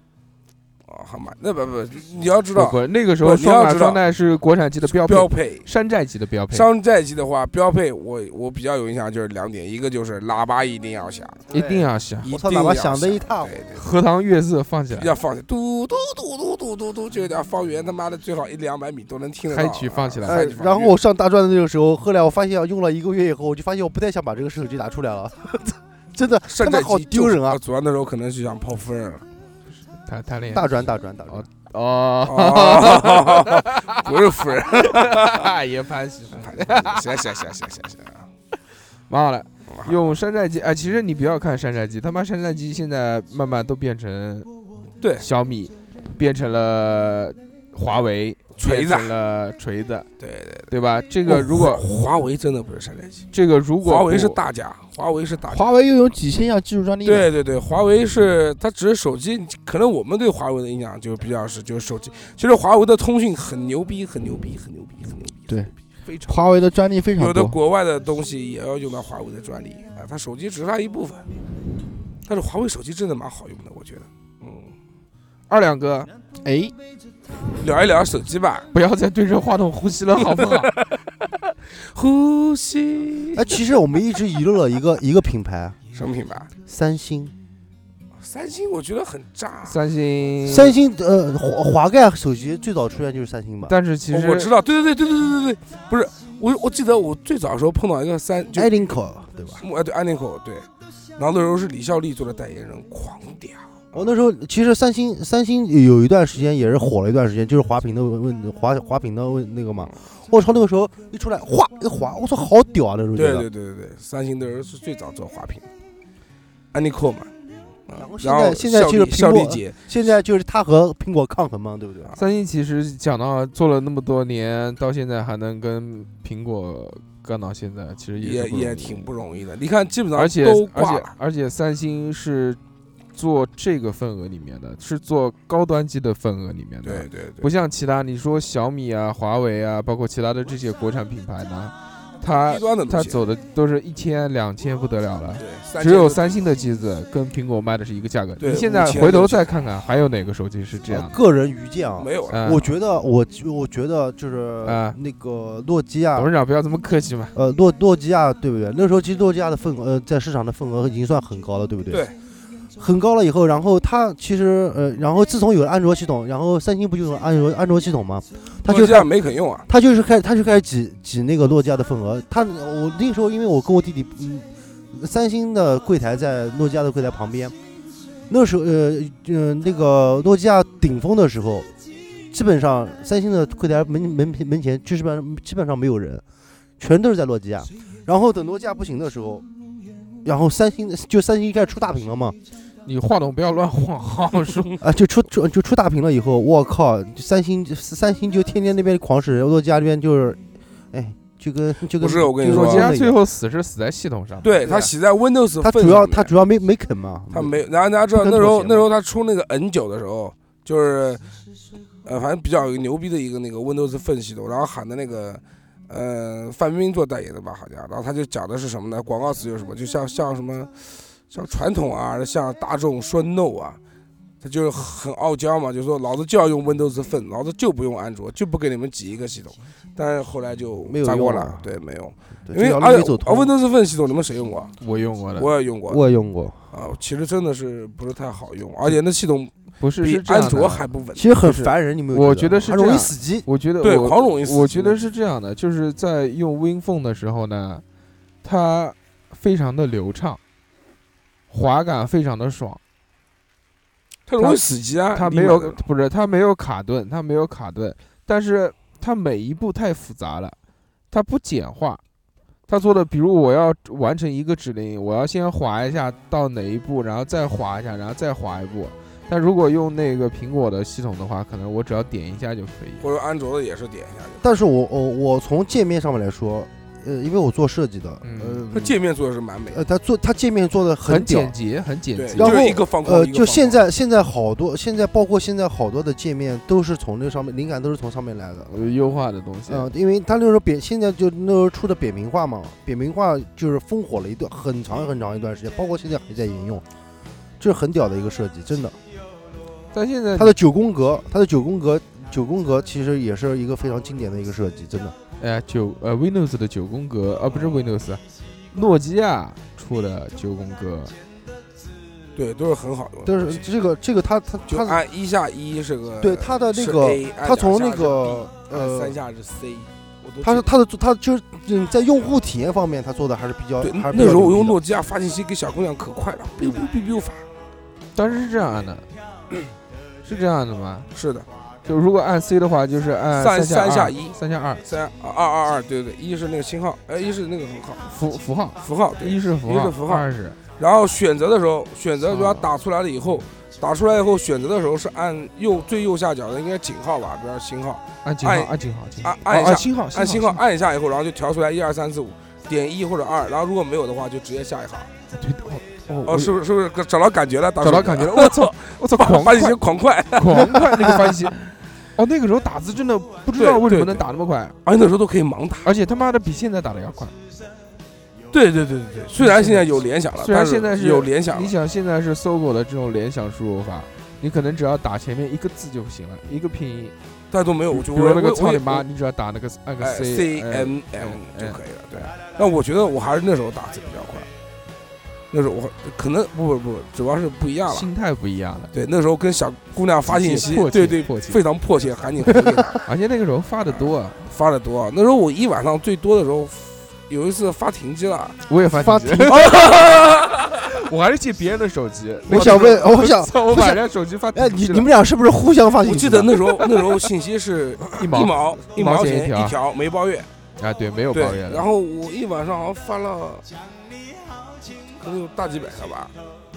啊，好嘛，那不不，你要知道不不，那个时候双卡双待是国产机的标配，标配。山寨机的标配，山寨机的话，标配我我比较有印象就是两点，一个就是喇叭一定要响，一定要响，一我操定要喇叭响的一塌糊对对荷塘月色放起来，要放起嘟嘟嘟嘟嘟嘟嘟，就有点方圆他妈的最好一两百米都能听得到。嗨曲放起来哎嗨曲，然后我上大专的那个时候，后来我发现用了一个月以后，我就发现我不太想把这个手机拿出来了，真的他山寨妈好机丢人啊！主要那时候可能是想泡夫人了。谈谈恋爱大专大专大专，哦，哦，不是夫人。也潘喜行行行行行行，蛮好了。用山寨机，哎，其实你不要看山寨机，他妈山寨机现在慢慢都变成对。小米，变成了华为，锤子成了锤子，对对。对。吧？这个如果华为真的不是山寨机，这个如果华为是大家，华为是大家。华为拥有几千项技术专利。，对对对，华为是它只是手机，可能我们对华为的印象就比较是就是手机。其实华为的通讯很牛逼，很牛逼，很牛逼，很牛逼，对。华为的专利非常有的。国外的东西也要用到华为的专利啊，它手机只是它一部分，但是华为手机真的蛮好用的，我觉得。嗯，二两哥哎，聊一聊手机吧，不要再对着话筒呼吸了，好不好？呼吸。哎，其实我们一直遗漏了一个一个品牌，什么品牌？三星。三星我觉得很炸。三星，三星呃华华盖手机最早出现就是三星吧？但是其实哦我知道，对对对对对对对对，不是我我记得我最早的时候碰到一个三就艾林口对吧？哎对安宁口对，然后那时候是李孝利做的代言人，狂屌。我那时候其实三星三星有一段时间也是火了一段时间，就是滑屏的问问滑滑屏的问那个嘛。我操，那个时候一出来哗一滑，我操好屌啊！那时候觉对。对对对对，三星那时候是最早做滑屏的，安妮蔻嘛。啊然后现在现在就是苹果现在就是它和苹果抗衡嘛，对不对？三星其实讲到做了那么多年，到现在还能跟苹果干到现在，其实也是不容易也挺不容易的。你看，基本上而且而且都挂。而且三星是做这个份额里面的，是做高端机的份额里面的，对对对，不像其他你说小米啊、华为啊，包括其他的这些国产品牌呢，它它走的都是一千、两千不得了了。对，只有三星的机子跟苹果卖的是一个价格。你现在回头再看看，还有哪个手机是这样？个人愚见啊，没有我觉得我我觉得就是啊那个诺基亚董，事长不要这么客气嘛。呃诺诺基亚对不对？那时候其实诺基亚的份额呃在市场的份额已经算很高了，对不对？对。很高了以后，然后它其实呃，然后自从有了安卓系统，然后三星不就有安卓安卓系统吗？它就开诺基亚没肯用啊，它就是开，它就开始挤挤那个诺基亚的份额。它我那个时候，因为我跟我弟弟，嗯，三星的柜台在诺基亚的柜台旁边。那时候，呃呃，那个诺基亚顶峰的时候，基本上三星的柜台门门门前基本上基本上没有人，全都是在诺基亚。然后等诺基亚不行的时候，然后三星就三星开始出大屏了嘛，你话筒不要乱晃，好好说。啊，就出出就出大屏了以后，我靠，三星三星就天天那边狂使，诺基亚这边就是，哎，就跟就跟不是我跟你说诺基最后死是死在系统上。对他死在 Windows 他主要他主要没没肯嘛，他没，然后大家知道那时候那时候他出那个 N 九的时候，就是呃，反正比较牛逼的一个那个 Windows 分系统，然后喊的那个呃，范冰冰做代言的吧，好像。然后他就讲的是什么呢？广告词就是什么？就像像什么，像传统啊，像大众说 no 啊，他就是很傲娇嘛，就说老子就要用 Windows Phone，老子就不用安卓，就不给你们挤一个系统。但是后来就没有砸锅用啊，了对，没用，对这条因为而且啊路没走通。Windows Phone 系统你们谁用过？我用过的，我也用过我也用过，啊，其实真的是不是太好用，而且那系统不是比安卓还不稳其。实很烦人，你们我觉得是容易这样死机。我觉得对我狂容易死机我觉得是这样的，就是在用 WinPhone 的时候呢，它非常的流畅，滑感非常的爽，它容易死机啊，它没有不是它没有卡顿，它没有卡顿，但是它每一步太复杂了，它不简化。它做的，比如我要完成一个指令，我要先滑一下到哪一步，然后再滑一下，然后再滑一步。但如果用那个苹果的系统的话，可能我只要点一下就可以。或者安卓的也是点一下就。但是我我我从界面上面来说，呃，因为我做设计的，呃它界面做的是蛮美的，呃，它做它界面做的很屌简洁，很简对，洁。然后就是一个方框，呃，一个方就现在现在好多，现在包括现在好多的界面都是从那上面灵感都是从上面来的。呃优化的东西，呃，因为他那时候扁，现在就那时候出的扁平化嘛，扁平化就是烽火了一段很长很长一段时间，包括现在还在沿用，这是很屌的一个设计，真的。但现在它的九宫格，它的九宫格，九宫格其实也是一个非常经典的一个设计，真的。哎九呃 Windows 的九宫格，啊不是 Windows，诺基亚出的九宫格，对都是很好用的但。是这个这个它它就它按一下一是个，对它的那个它从那个呃三下是 C，它是它的它就是嗯在用户体验方面，它做的还是比较那时候我用诺基亚发信息给小姑娘可快了，biu biu biu biu 发。当时是这样的，是这样的吗？是的，就如果按 C 的话，就是按三下三下一。三下二。三二二二，对对对，一是那个星号，哎，一是那个横号。符符号，符号，对一是符号，一是符号二是然后选择的时候，选择主要哦打出来了以后，打出来以后选择的时候是按右最右下角的应该井号吧，比如说星号，按井号，按按井号，按按一下。哦星号，按星号按一下以后，然后就调出来一二三四五，点一或者二，然后如果没有的话就直接下一行。对哦哦，是不是是不是找到感觉了？找到感觉了，我操，我操，狂快。狂快，狂快那个翻新。哦，那个时候打字真的不知道为什么能打那么快，而且那时候都可以盲打。而且他妈的比现在打的要快。对对对对对，虽然现在有联想了，虽然现在是有联想，你想现在是搜狗的这种联想输入法，你可能只要打前面一个字就行了，一个拼音。但都没有。我就比如那个操你妈，你只要打那个按个哎 C C 哎 M M 哎就可以了。对，但我觉得我还是那时候打字比较快。那时候我可能不不不，主要是不一样了。心态不一样了，对，那时候跟小姑娘发信息对对，非常迫切，喊你回 而且那个时候发的多啊，发的多。那时候我一晚上最多的时候，有一次发停机了，我也发停 我还是借别人的手机。我想问，我想，我把人家手机发哎，停你你们俩是不是互相发信我？记得那时候那时候信息是 一毛一毛一毛毛钱一条一条，没包月。啊，对，没有对抱怨，然后我一晚上好像发了，可能有大几百条吧，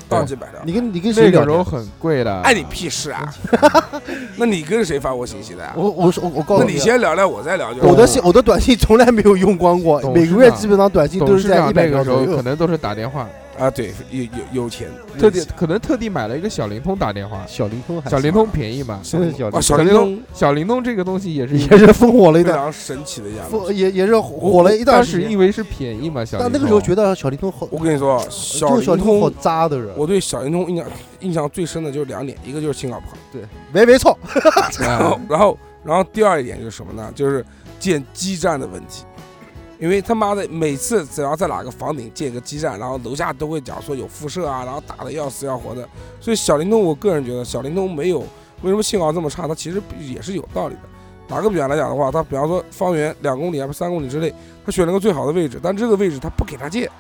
大几百条。你跟你跟谁那聊天？个时候很贵的，碍你屁事啊！那你跟谁发过信息的呀？我我说我我告诉那你先聊聊，我再聊就我的信我的短信从来没有用光过，董事长每个月基本上短信都董事是在一百条左右。候可能都是打电话，啊，对，有有有钱，特地可能特地买了一个小灵通打电话，小灵通还小灵通便宜嘛，真是小灵啊，小小灵灵通小灵通这个东西也是也是烽火了一非段，常神奇的一样东烽西。也也是火了一段当时间。时因为是便宜嘛，小灵但那个时候觉得得小灵通好，我跟你说，小就是小灵灵通好通，渣的人。我对小灵通印象印象最深的就是两点，一个就是信号不好，没没错！然后然后然后第二一点就是什么呢？就是建基站的问题。因为他妈的每次只要在哪个房顶建个基站，然后楼下都会讲说有辐射啊，然后打的要死要活的。所以小灵通，我个人觉得小灵通没有为什么信号这么差，它其实也是有道理的。打个比方来讲的话，它比方说方圆两公里还是三公里之内，它选了个最好的位置，但这个位置它不给它建，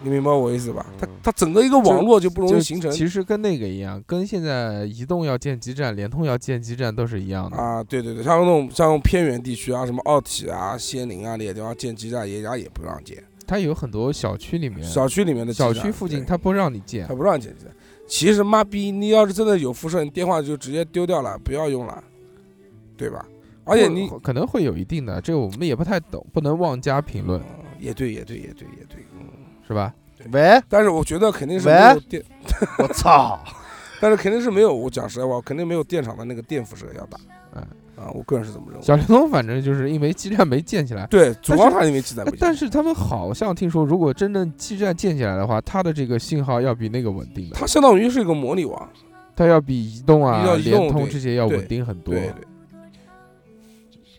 你明白我意思吧？它它整个一个网络就不容易形成其实跟那个一样，跟现在移动要建基站、联通要建基站都是一样的。啊，对对对，像那种像偏远地区啊，什么奥体啊、仙林啊那些地方建基站，人家也不让建。它有很多小区里面，小区里面的小区附近对它不让你建它，不让建基站。其实妈逼，你要是真的有辐射，你电话就直接丢掉了，不要用了，对吧？而且你可能会有一定的，这个我们也不太懂，不能妄加评论，嗯也对，也对，也对，也对，嗯。是吧？喂，但是我觉得肯定是喂没有电，我操！但是肯定是没有。我讲实在话，肯定没有电厂的那个电辐射要大。嗯啊，我个人是这么认为。小灵通反正就是因为基站没建起来，对，主要它因为基站不行，哎但是他们好像听说，如果真正基站建起来的话，它的这个信号要比那个稳定的，它相当于是一个模拟网。它要比移动啊、要移动联通这些要稳定很多。对对，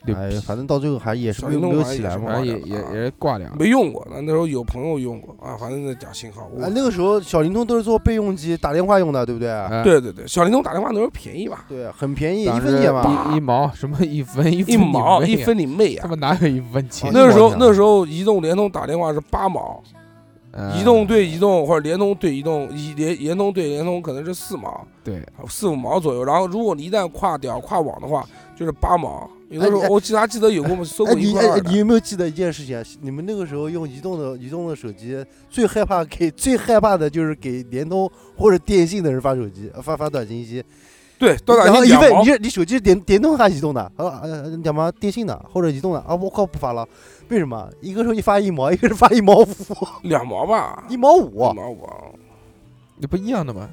哎，牛逼反正到最后还也是小没有起来嘛反。正也也也是挂掉了。没用过，那那时候有朋友用过啊，反正在讲信号。我哎，那个时候小灵通都是做备用机打电话用的，对不对？哎，对对对，小灵通打电话那时候便宜吧，对，很便宜，一分钱嘛。一一毛什么一分一分一毛一分你妹呀他！妈哪有一分钱？那个时候那时候移动、联通打电话是八毛，哎移动对移动或者联通对移动，移联联通对联通可能是四毛，对，四五毛左右。然后如果你一旦跨掉跨网的话，就是八毛。有的时候我记得还记得有过收哎，过一块二的，你有没有记得一件事情啊？你们那个时候用移动的移动的手机，最害怕给最害怕的就是给联通或者电信的人发手机，呃发发短信息。对，到然后一问你，你手机是联联通还是移动的？啊呃，讲嘛电信的或者移动的啊？我靠，不发了。为什么？一个时候一发一毛，一个是发一毛五，两毛吧，一毛五一。毛五啊，你不一样的吗？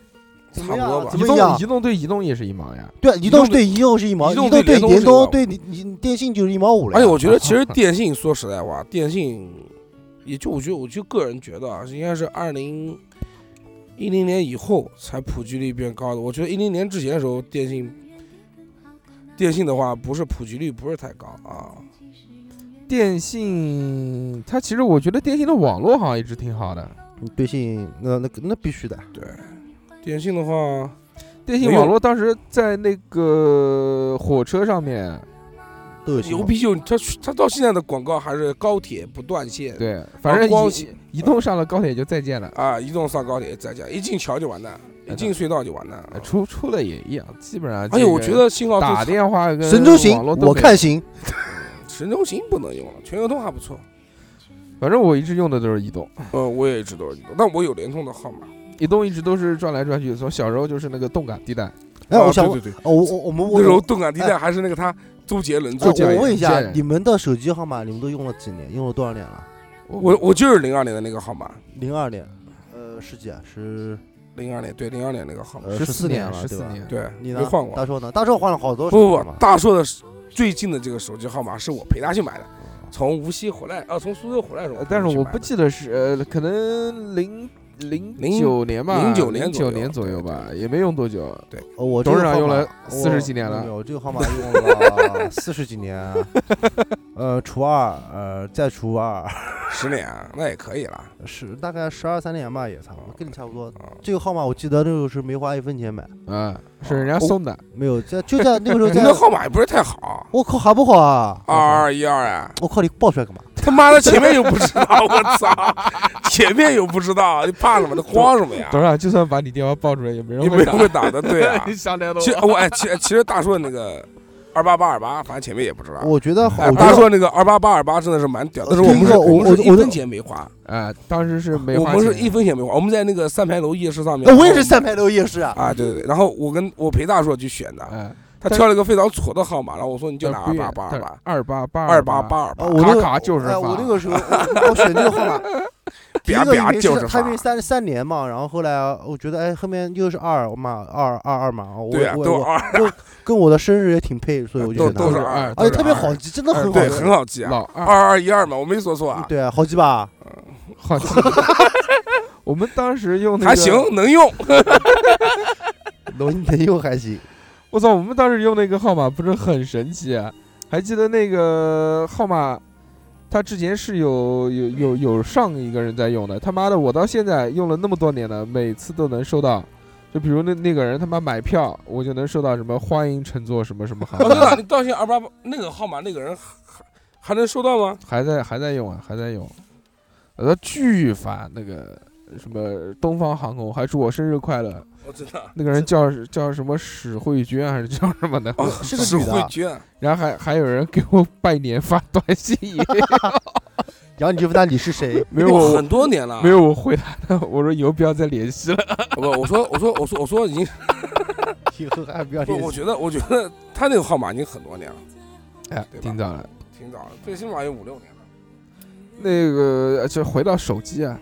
差不多吧移动移动对移动也是一毛呀。对，移移动动对移动是一毛，移动移动对对联通对你你电信就是一毛五了呀。而且我觉得，其实电信说实在话，电信也就我觉得，我就个人觉得啊，应该是二零一零年以后才普及率变高的。我觉得一零年之前的时候，电信电信的话，不是普及率不是太高啊。电信它其实我觉得电信的网络好像一直挺好的，电信那那那必须的。对，电信的话，电信网络当时在那个火车上面，都有信号牛逼就他，他到现在的广告还是高铁不断线。对，反正移移动上了高铁就再见了，啊，移动上高铁再见，一进桥就完蛋，一进隧道就完蛋。呃出出了也一样，基本上。而且我觉得信号最打差电话跟神州行网络，都没有我看行。神州行不能用了，全球通还不错。反正我一直用的都是移动，呃，我也一直都是移动，但我有联通的号码。移动一直都是转来转去，从小时候就是那个动感地带，哎，啊我想问，对对对，哦，我我我们那时候动感地带还是那个他周杰伦我做的。我问一下，你们的手机号码你们都用了几年？用了多少年了？我我就是零二年的那个号码，零二年，呃，十几啊？是零二年对零二年那个号码，十四年了，年14对吧？年对，你呢？没换过。大硕呢？大硕换了好多不不大硕的最近的这个手机号码是我陪他去买的，从无锡回来，啊，从苏州回来的时候呃，但是我不记得是呃，可能零零零九年吧，09零年左右九年左右吧，也没用多久。对我这个号码董事长用了我40几年了没有，这个号码用了四十几年，呃，除二，呃，再除二，十年，那也可以了。是大概十二三年吧，也差不多，跟你差不多。啊，这个号码我记得那时候是没花一分钱买，嗯，是人家送的，没有在就在那个时候 你在的号码也不是太好，我靠，好不好啊？二二一二啊，我靠，你报出来干嘛？他妈的前面又不知道，我操，前面又不知道，你怕什么？你慌什么呀？董事长就算把你电话报出来，也没人会打你没人。会打的，对啊。你想太多其实我哎，其其实大硕那个二八八二八，反正前面也不知道。我觉得好，哎，大硕那个二八八二八真的是蛮屌的，但是我们是我我们是我一分钱没花，啊，当时是没花我们是一分钱没花，我们在那个三牌楼夜市上面。呃我也是三牌楼夜市啊。啊，对对对，然后我跟我陪大硕去选的，哎，他挑了一个非常挫的号码，然后我说你就拿二八八二八二八八二八八二啊，八，我那个就是哎我那个时候我我选这个号码，第一就是他因为。三三年嘛，然后后来我觉得哎后面又是二嘛二二二嘛，我我我，跟我的生日也挺配，所以我就都是二，而且特别好记，真的很好对，记很好记啊，二二二一二嘛，我没说错啊，对啊，好记吧？好记。我们当时用那个还行，能用。能能用还行。我操，我们当时用那个号码不是很神奇啊？还记得那个号码，他之前是有有有有上一个人在用的。他妈的，我到现在用了那么多年了，每次都能收到。就比如那那个人他妈买票，我就能收到什么欢迎乘坐什么什么航空，对了，你到现在二八八那个号码，那个人还还还能收到吗？还在还在用啊，还在用。呃，巨烦那个什么东方航空，还祝我生日快乐。我知道。那个人叫叫什么史慧娟还是叫什么的？哦，是个是女的啊慧娟，然后还还有人给我拜年发短信，然后你就问他你是谁？没有我很多年了。没有我回答他，我说以后不要再联系了。不，我说我说我说我说已经 以后还不要不，联系。我觉得我觉得他那个号码已经很多年了，哎对，吧挺早了。挺早了，最起码有五六年了。那个就回到手机啊，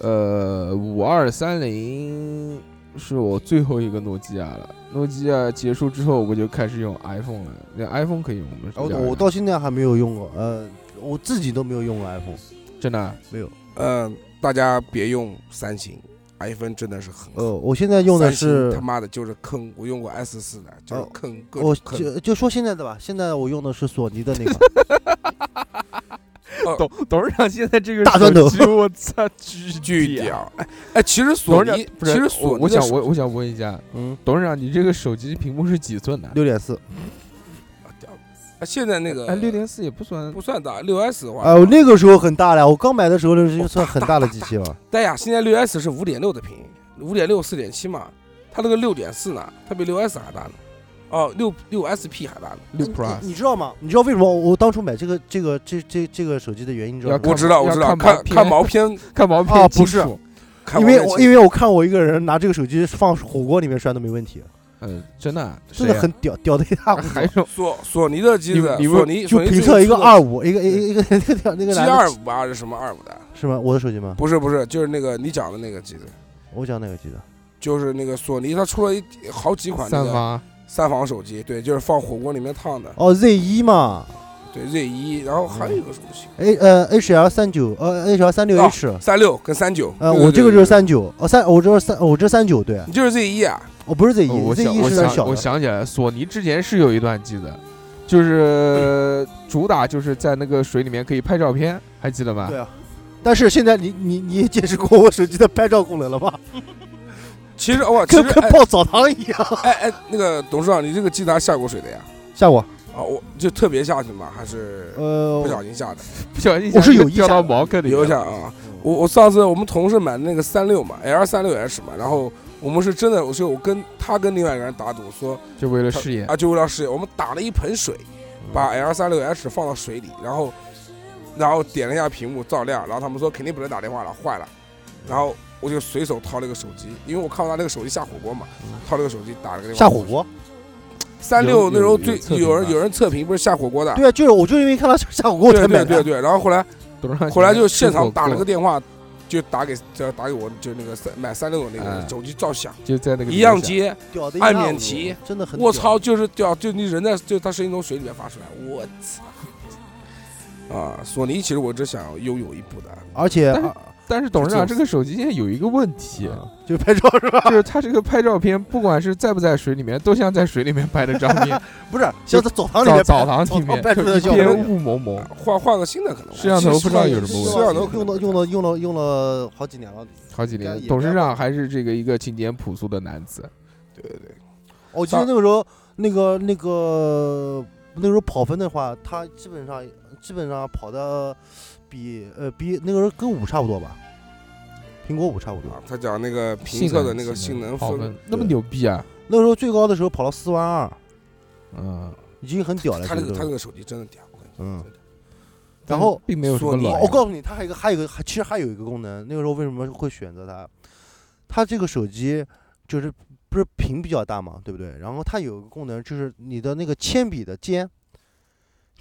呃，五二三零是我最后一个诺基亚了。诺基亚结束之后，我就开始用 iPhone 了。那 iPhone 可以用我们哦我到现在还没有用过，呃，我自己都没有用过 iPhone，真的没有嗯，大家别用三星，iPhone 真的是很呃，我现在用的是他妈的就是坑，我用过 S 四的，就是哦坑，各我种坑。就就说现在的吧，现在我用的是索尼的那个，董董事长现在这个大砖头手机我操，巨巨屌！屌！哎哎，其实索尼其实索尼我想我我想问一下，嗯，董事长，你这个手机屏幕是几寸的？六点四，屌哎现在那个哎，六点四也不算不算大，六 S 的话，啊，我那个时候很大了，我刚买的时候那是算很大的机器了，对呀，现在六 S 是五点六的屏，五点六四点七嘛，它那个六点四呢，它比六 S 还大呢。哦，六六 SP 还大呢。六 Plus，你知道吗？你知道为什么我当初买这个这个这这这个手机的原因？你知道吗？我知道，我知道，看 看毛片看毛片，啊不是因为我因为我看我一个人拿这个手机放火锅里面涮都没问题，嗯，真的啊真的很屌，屌的一塌糊涂。还有索索尼的机子，你你索尼就评测一个二五，一个一个一个那个那个 G 二五吧，还是什么二五的？是吗？我的手机吗？不是不是，就是那个你讲的那个机子，我讲哪个机子？就是那个索尼，它出了一好几款那个三防手机，对，就是放火锅里面烫的，哦，Z 一嘛。对 Z 一，然后还有一个什么型，，A 呃 HL 三九呃 HL 三六哦 H，三六跟三九，呃，我这个就是，三九，哦三我这是三我这三九对，你就是 Z 一啊，我不是 Z 一我一，Z 想一我想我是小我，想起来，索尼之前是有一段记得，就是 主打就是在那个水里面可以拍照片，还记得吗？对啊。但是现在你你你也见识过我手机的拍照功能了吧？其实哇，其跟实哎跟泡澡堂一样。哎哎，那个董事长，你这个机子还下过水的呀？下过，啊，我就特别下去嘛，还是呃不，小心下的？不小心我是有意掉到下的茅坑里有。下啊，我我上次我们同事买的那个三六嘛，L 三六 H 嘛，然后我们是真的，我说我跟他跟另外一个人打赌说就为了试验，啊，就为了试验，我们打了一盆水，把 L 三六 H 放到水里，然后然后点了一下屏幕照亮，然后他们说肯定不能打电话了，坏了，然后我就随手掏了个手机，因为我看到他那个手机下火锅嘛，掏了个手机打了个电话。下火？锅。三六那时候最有人有人测评不是下火锅的？对啊，就是我就因为看到下火锅才对买的。对对对，然后后来 后来就现场打了个电话，就打给就打给我，就那个三买三六的那个哎手机照响，就在那个一样地接，按免提真的很。我！操，就是掉，就你人在就他声音从水里面发出来，我操！啊，索尼其实我只想拥有一部的，而且啊但是董事长这个手机现在有一个问题，就是拍照是吧？就是他这个拍照片，不管是在不在水里面，都像在水里面拍的照片，不是，像在澡堂里澡面澡堂里面拍出来的一片。雾蒙蒙。换换个新的可能。摄像头不知道有什么问题摄像头用了用了用了用了好几年了。好几年，董事长还是这个一个勤俭朴素的男子。对对对，我记得那个时候，那个那个那个时候跑分的话，他基本上基本上跑的比呃比那个时候跟五差不多吧，苹果五差不多。啊，他讲那个评测的那个性能分那么牛逼啊！那个时候最高的时候跑到四万二，嗯，已经很屌了。他那这个他那个手机真的屌，我跟你说嗯真的然后并没有什么索尼。我告诉你，它还有一个，还有一个，还其实还有一个功能。那个时候为什么会选择它？它这个手机就是不是屏比较大嘛，对不对？然后它有一个功能，就是你的那个铅笔的尖，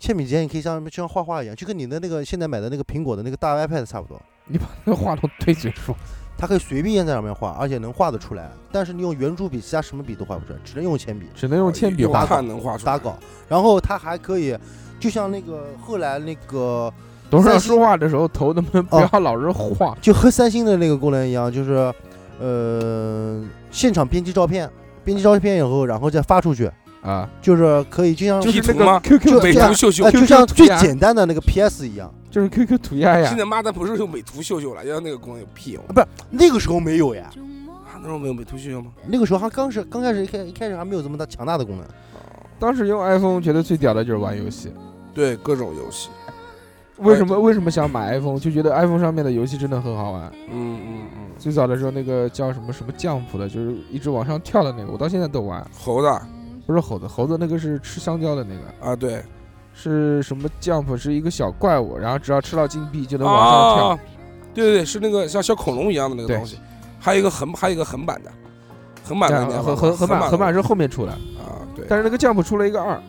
铅笔尖你可以像就像画画一样，就跟你的那个现在买的那个苹果的那个大 iPad 差不多。你把那个话筒对嘴说，它可以随便在上面画，而且能画得出来。但是你用圆珠笔，其他什么笔都画不出来，只能用铅笔只能用铅笔用画。碳能画出来打稿。然后它还可以，就像那个后来那个董事长说话的时候头能不能不哦要老是晃？就和三星的那个功能一样，就是呃现场编辑照片，编辑照片以后，然后再发出去，啊，就是可以就像就是那个图吗 QQ 就美图秀秀呃，就像最简单的那个 PS 一样。就是 QQ 涂鸦呀现。在妈的不是用美图秀秀了，要那个功能有屁用啊，不是那个时候没有呀，啊？那时候没有美图秀秀吗？那个时候还刚是刚开始一开一开始还没有这么大强大的功能。当时用 iPhone 觉得最屌的就是玩游戏。对，各种游戏，为什么为什么想买 iPhone？就觉得 iPhone 上面的游戏真的很好玩。嗯嗯嗯，最早的时候那个叫什么什么降谱的，就是一直往上跳的那个，我到现在都玩。猴子不是猴子，猴子那个是吃香蕉的那个，啊，对，是什么 Jump？是一个小怪物，然后只要吃到金币就能往上跳。啊，对对对，是那个像小恐龙一样的那个对东西，还有一个横，还有一个横版的，横版横横横版版横版是后面出来，啊，对，但是那个 Jump 出了一个二，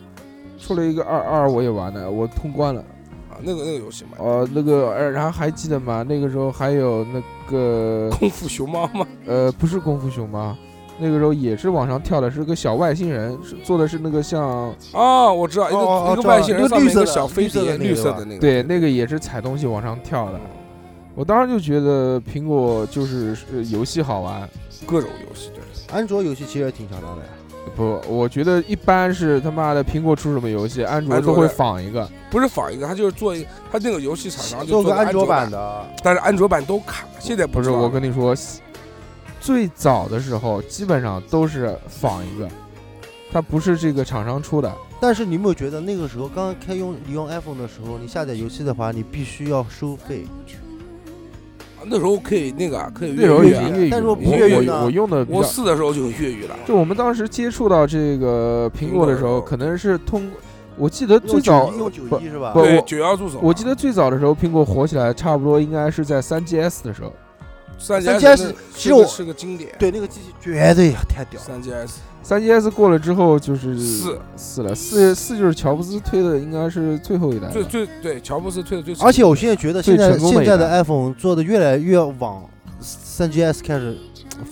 出了一个二二我也玩了，我通关了。啊，那个那个游戏嘛，呃，那个呃，然后还记得吗？那个时候还有那个功夫熊猫吗，呃，不是功夫熊猫，那个时候也是往上跳的，是个小外星人，是做的是那个像哦，我知道一个哦哦一个外星人一个上面一个绿色小飞碟，绿色的那个吧绿色的那个，对那个也是踩东西往上跳的。我当时就觉得苹果就是呃游戏好玩，各种游戏，对。安卓游戏其实也挺强大的呀。不，我觉得一般是他妈的苹果出什么游戏，安卓都会仿一个。不是仿一个，他就是做一个，他那个游戏厂商就做个安安卓版版，的，但是安卓版都卡，现在不是，我跟你说，最早的时候基本上都是仿一个，它不是这个厂商出的。但是你有没有觉得那个时候刚刚开用你用 iPhone 的时候，你下载游戏的话，你必须要收费。那时候可以那个啊可以那时候越狱啊已经粤语，但是我我粤语呢我我用的比我较，四的时候就有粤语了，就我们当时接触到这个苹果的时候，可能是通，我记得最早不一是吧？对不九幺助手啊，我记得最早的时候，苹果火起来，差不多应该是在三 GS 的时候。三 3GS 是其实我是个经典，对那个机器绝对太屌了。三 GS 三 GS 过了之后就是四四了，四四就是乔布斯推的，应该是最后一代了。最最对乔布斯推的最，而且我现在觉得现在现在的 iPhone 做的越来越往三 GS 开始，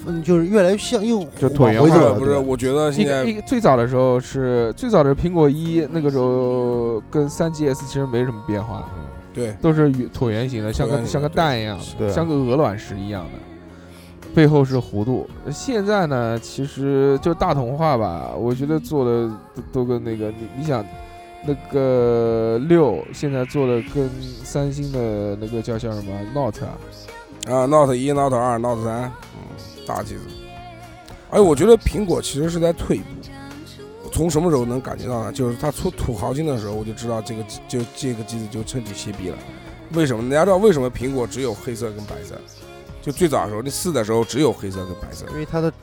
嗯就是越来越像又就椭圆化。不是我觉得一现在一最早的时候是最早的苹果一，那个时候跟三 GS 其实没什么变化，对都是圆椭圆形的，像个像个蛋一样像个鹅卵石一样的，背后是弧度。现在呢，其实就大同化吧，我觉得做的都都跟那个你你想。那个六现在做的跟三星的那个叫叫什么 Note 啊，啊，Note 一、Note 二、Note 三，嗯，大机子。哎我觉得苹果其实是在退步。从什么时候能感觉到呢？就是他出土豪金的时候，我就知道这个机就这个机子就彻底歇逼了。为什么？大家知道为什么苹果只有黑色跟白色？就最早的时候，那四的时候只有黑色跟白色，因为它的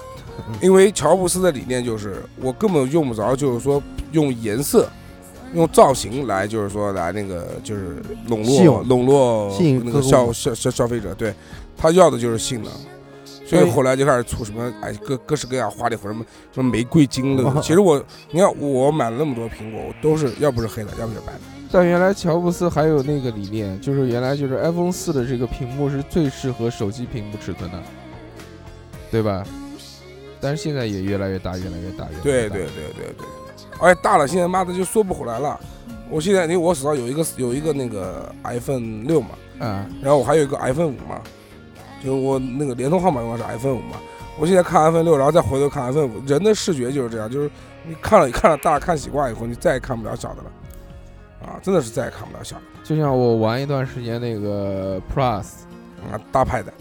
因为乔布斯的理念就是我根本用不着，就是说用颜色。用造型来，就是说来那个，就是笼络笼络那个消消消消费者，对他要的就是性能，所以后来就开始出什么哎各各式各样花里胡哨什么什么玫瑰金的。哦其实我你看我买了那么多苹果，我都是要不是黑的，要不是白的。但原来乔布斯还有那个理念，就是原来就是 iPhone 四的这个屏幕是最适合手机屏幕尺寸的，对吧？但是现在也越来越大，越来越大，越来越大对对对对对，而且大了，现在妈的就缩不回来了。我现在因为我手上有一个有一个那个 iPhone 六嘛，啊，然后我还有一个 iPhone 五嘛，就我那个联通号码用的是 iPhone 五嘛。我现在看 iPhone 六，然后再回头看 iPhone 五，人的视觉就是这样，就是你看了 看了大看习惯以后，你再也看不了小的了，啊，真的是再也看不了小的。就像我玩一段时间那个 Plus，啊，大派的。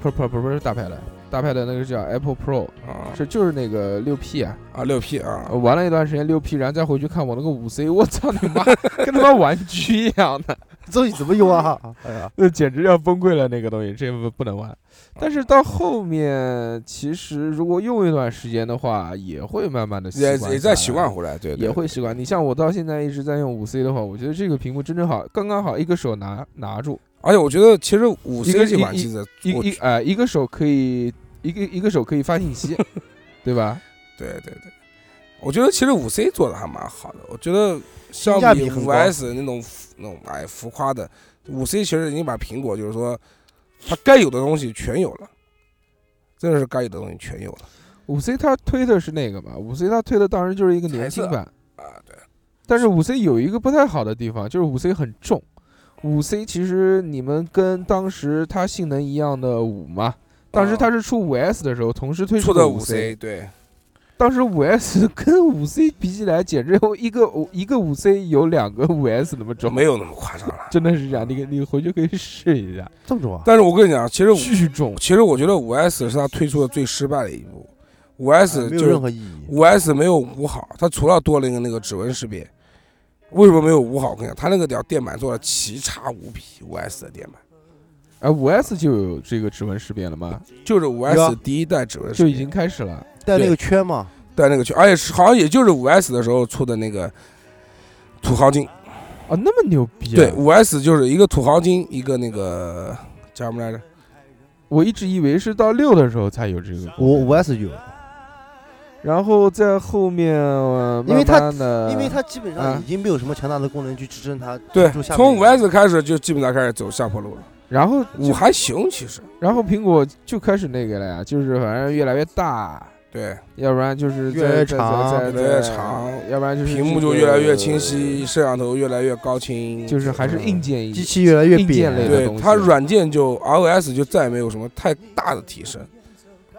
不不不不是大牌的，大牌的那个叫 Apple Pro，啊。是就是那个六 P 啊，啊六 P 啊。我，玩了一段时间六 P，然后再回去看我那个五 C，我操你妈，跟他妈玩具一样的，这东西怎么用啊？哎呀，那简直要崩溃了，那个东西，这不不能玩。但是到后面，其实如果用一段时间的话，也会慢慢的习也惯，也在习惯，回来，对对也会习惯。你像我到现在一直在用五 C 的话，我觉得这个屏幕真正好，刚刚好，一个手拿拿住，而且我觉得其实五 C 这款机子，我一一哎、一个手可以一个一个手可以发信息，对吧？对对对，我觉得其实五 C 做的还蛮好的。我觉得相比五 S 那种那种哎浮夸的，五 C 其实已经把苹果就是说它该有的东西全有了，真的是该有的东西全有了五 C 它推的是那个嘛，五 C 它推的当然就是一个年轻版，啊。对，但是五 C 有一个不太好的地方，就是五 C 很重。五 C 其实你们跟当时它性能一样的五嘛，当时它是出五 S 的时候同时推出的五 C 对，当时五 S 跟五 C 比起来，简直有一个一个五 C 有两个五 S 那么重，没有那么夸张了。真的是这样。你你回去可以试一下，这么重啊？但是我跟你讲，其实五巨重。其实我觉得五 S 是它推出的最失败的一步。五 S 就任何意义。五 S 没有五好，它除了多了一个那个指纹识别。为什么没有五好？我跟你讲，它那个屌电板做的奇差无比，五 S 的电板哎，五 S 就有这个指纹识别了吗？就是五有 S 啊第一代指纹识别就已经开始了。带那个圈嘛，带那个圈，而且是好像也就是五 S 的时候出的那个土豪金。啊，那么牛逼啊！对，五 S 就是一个土豪金，一个那个叫什么来着？我一直以为是到六的时候才有这个五五 S 有，然后在后面，呃因为它慢慢地因为它基本上啊已经没有什么强大的功能去支撑它。对就，下面从五 S 开始就基本上开始走下坡路了。然后就五还行，其实。然后苹果就开始那个了呀，就是反正越来越大，对，要不然就是越来越长越来越长。要不然就是屏幕就越来越清晰，摄像头越来越高清，就是还是硬件机器越来越硬件扁对类的东西。它软件就 iOS 就再也没有什么太大的提升。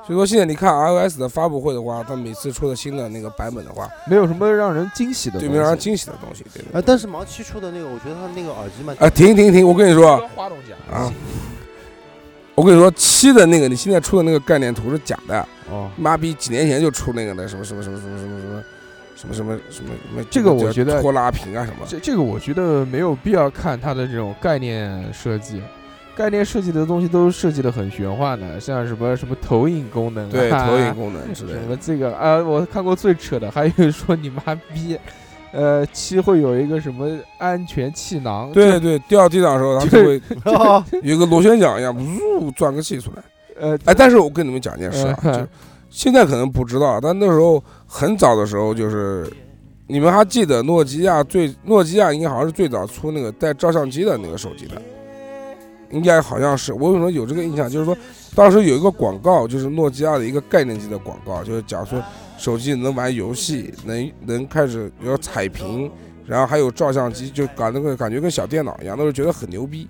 所以说现在你看 iOS 的发布会的话，它每次出的新的那个版本的话，没有什么让人惊喜的，对，没有让人惊喜的东西，对对。啊，但是盲七出的那个，我觉得它那个耳机嘛，停停停，我跟你说，啊，我跟你说七的那个，你现在出的那个概念图是假的，哦，妈逼，几年前就出那个的，什么什么什么什么什么什么。什么什么什么什么？这个我觉得拖拉屏啊什么？这这个我觉得没有必要看它的这种概念设计，概念设计的东西都设计的很玄幻的，像什么什么投影功能、啊，对投影功能之类的。什么这个啊，我看过最扯的，还有说你妈逼，呃，七会有一个什么安全气囊，对对，掉地上的时候，它就会 哦有个螺旋桨一样，呜转个气出来。呃，哎，但是我跟你们讲一件事啊，嗯就现在可能不知道，但那时候很早的时候，就是你们还记得诺基亚最诺基亚应该好像是最早出那个带照相机的那个手机的，应该好像是。我为什么有这个印象？就是说当时有一个广告，就是诺基亚的一个概念机的广告，就是讲说手机能玩游戏，能能开始有彩屏。然后还有照相机，就搞那个感觉跟小电脑一样，那时候觉得很牛逼。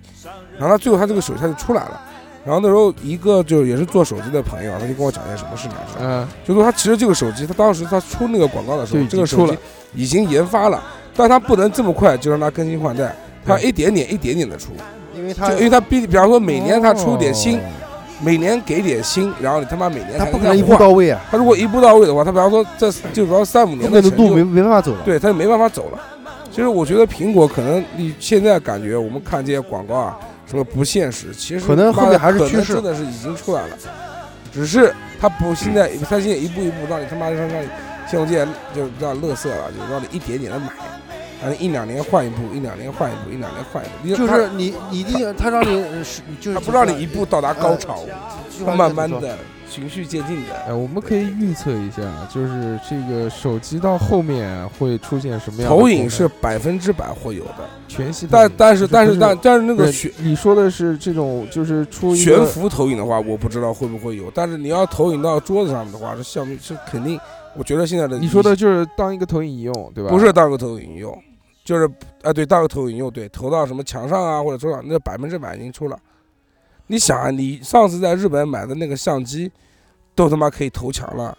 然后他最后他这个手机他就出来了，然后那时候一个就也是做手机的朋友，他就跟我讲一件什么事情，嗯，就说他其实这个手机，他当时他出那个广告的时候，这个手机已经研发了，但他不能这么快就让它更新换代，他对一点点一点点的出，因为他就因为他比比方说每年他出点新，哦。每年给点新，然后你他妈每年才他不可能一步到位啊，他如果一步到位的话，他比方说这就比方说三五年的路没没办法走了。对，他就没办法走了。其实我觉得苹果可能你现在感觉我们看这些广告啊，什么不现实，其实可能后面还是趋势。真的是已经出来了，只是他不现在他现在一步一步让你他妈让让你像我这样就让乐色了，就让你一点点的买，让你一两年换一部，一两年换一部，一两年换一部，你就是你，你一定他让你呃是，就是他不让你一步到达高潮，慢慢的循序渐进的。哎，我们可以预测一下，就是这个手机到后面会出现什么样的投影是百分之百会有的，全息但，但是但是但但是那个悬你说的是这种，就是出悬浮投影的话，我不知道会不会有，但是你要投影到桌子上面的话，这项目是肯定。我觉得现在的你说的就是当一个投影仪用，对吧？不是当个投影仪用，就是啊对，当个投影用，对，投到什么墙上啊或者桌上，那百分之百已经出了。你想啊，你上次在日本买的那个相机，都他妈可以投墙了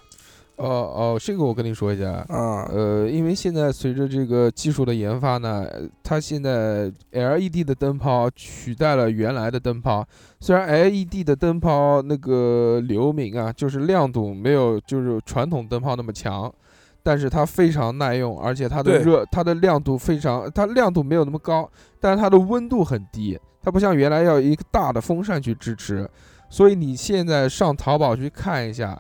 哦哦，这个我跟你说一下，啊！呃，因为现在随着这个技术的研发呢，呃它现在 LED 的灯泡取代了原来的灯泡。虽然 LED 的灯泡那个流明啊，就是亮度没有就是传统灯泡那么强，但是它非常耐用，而且它的热它的亮度非常，它亮度没有那么高，但是它的温度很低，它不像原来要一个大的风扇去支持。所以你现在上淘宝去看一下，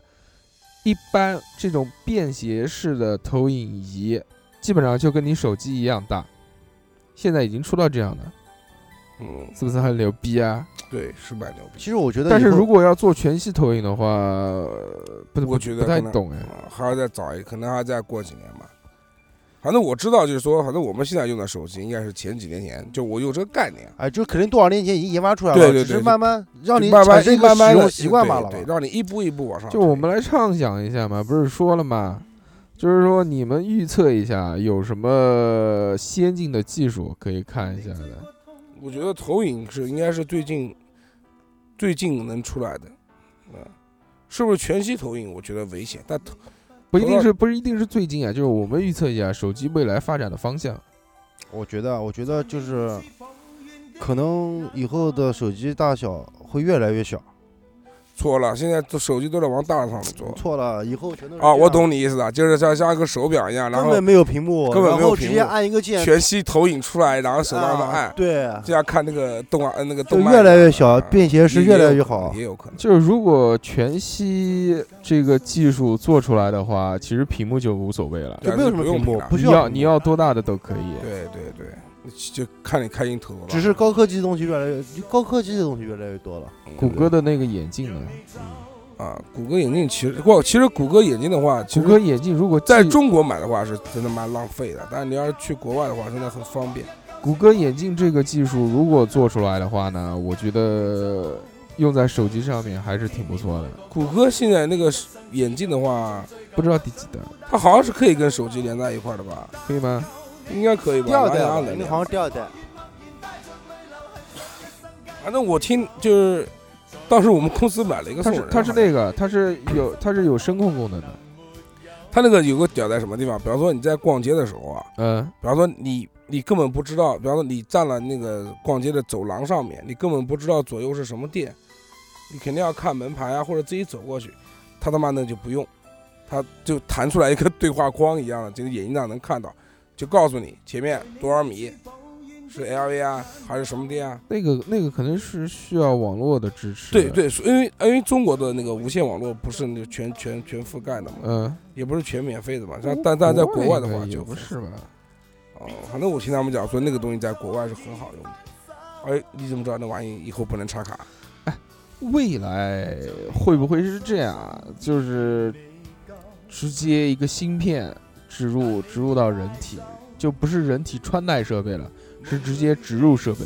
一般这种便携式的投影仪，基本上就跟你手机一样大。现在已经出到这样的，嗯，是不是很牛逼啊？对，是蛮牛逼。其实我觉得，但是如果要做全息投影的话，呃不不我觉得不太懂哎。啊还要再早一，可能还要再过几年吧。反正我知道，就是说，反正我们现在用的手机应该是前几年前，就我有这个概念。哎，就肯定多少年前已经研发出来了，对对对只是慢慢让你慢慢产生一个慢慢使用习惯罢了对，让你一步一步往上。就我们来畅想一下嘛，不是说了嘛？就是说你们预测一下有什么先进的技术可以看一下的。我觉得投影是应该是最近最近能出来的，啊，是不是全息投影？我觉得危险，但投不一定是不是一定是最近啊，就是我们预测一下手机未来发展的方向。我觉得，我觉得就是可能以后的手机大小会越来越小。错了，现在这手机都在往大上面做。错了，以后全都是啊，我懂你意思了，就是像像一个手表一样，然后根本没有屏幕，根本没有然后直接屏幕按一个键，全息投影出来，然后手上面啊按，对，这样看那个动画，呃，那个动漫越来越小，啊便携式也越来越好。也有可能。就是如果全息这个技术做出来的话，其实屏幕就无所谓了，对就没有什么用屏幕不你需要你要多大的都可以。对对对，就看你开心头了。只是高科技的东西越来越，高科技的东西越来越多了。谷歌的那个眼镜呢？啊，谷歌眼镜其实不，其实谷歌眼镜的话，其实谷歌眼镜如果在中国买的话是真的蛮浪费的，但是你要是去国外的话，真的很方便。谷歌眼镜这个技术如果做出来的话呢，我觉得用在手机上面还是挺不错的。谷歌现在那个眼镜的话，不知道第几代，它好像是可以跟手机连在一块儿的吧？可以吗？应该可以吧？第二代吧，蓝牙能连因为好像第二代。反正我听就是，当时我们公司买了一个它是送人，它是那个它是有它是有声控功能的。它那个有个屌在什么地方？比方说你在逛街的时候啊，嗯，比方说你你根本不知道，比方说你站了那个逛街的走廊上面，你根本不知道左右是什么店，你肯定要看门牌啊，或者自己走过去。他他妈那就不用，他就弹出来一个对话框一样的，这个眼睛上能看到，就告诉你前面多少米，是 LV 啊还是什么店啊？那个那个可能是需要网络的支持。对，对，因为因为中国的那个无线网络不是那个全全全覆盖的嘛，嗯，也不是全免费的嘛，但但但在国外的话就不是吧？哦，反正我听他们讲说那个东西在国外是很好用的。哎，你怎么知道那玩意以后不能插卡？哎未来会不会是这样啊？就是直接一个芯片植入植入到人体，就不是人体穿戴设备了，是直接植入设备。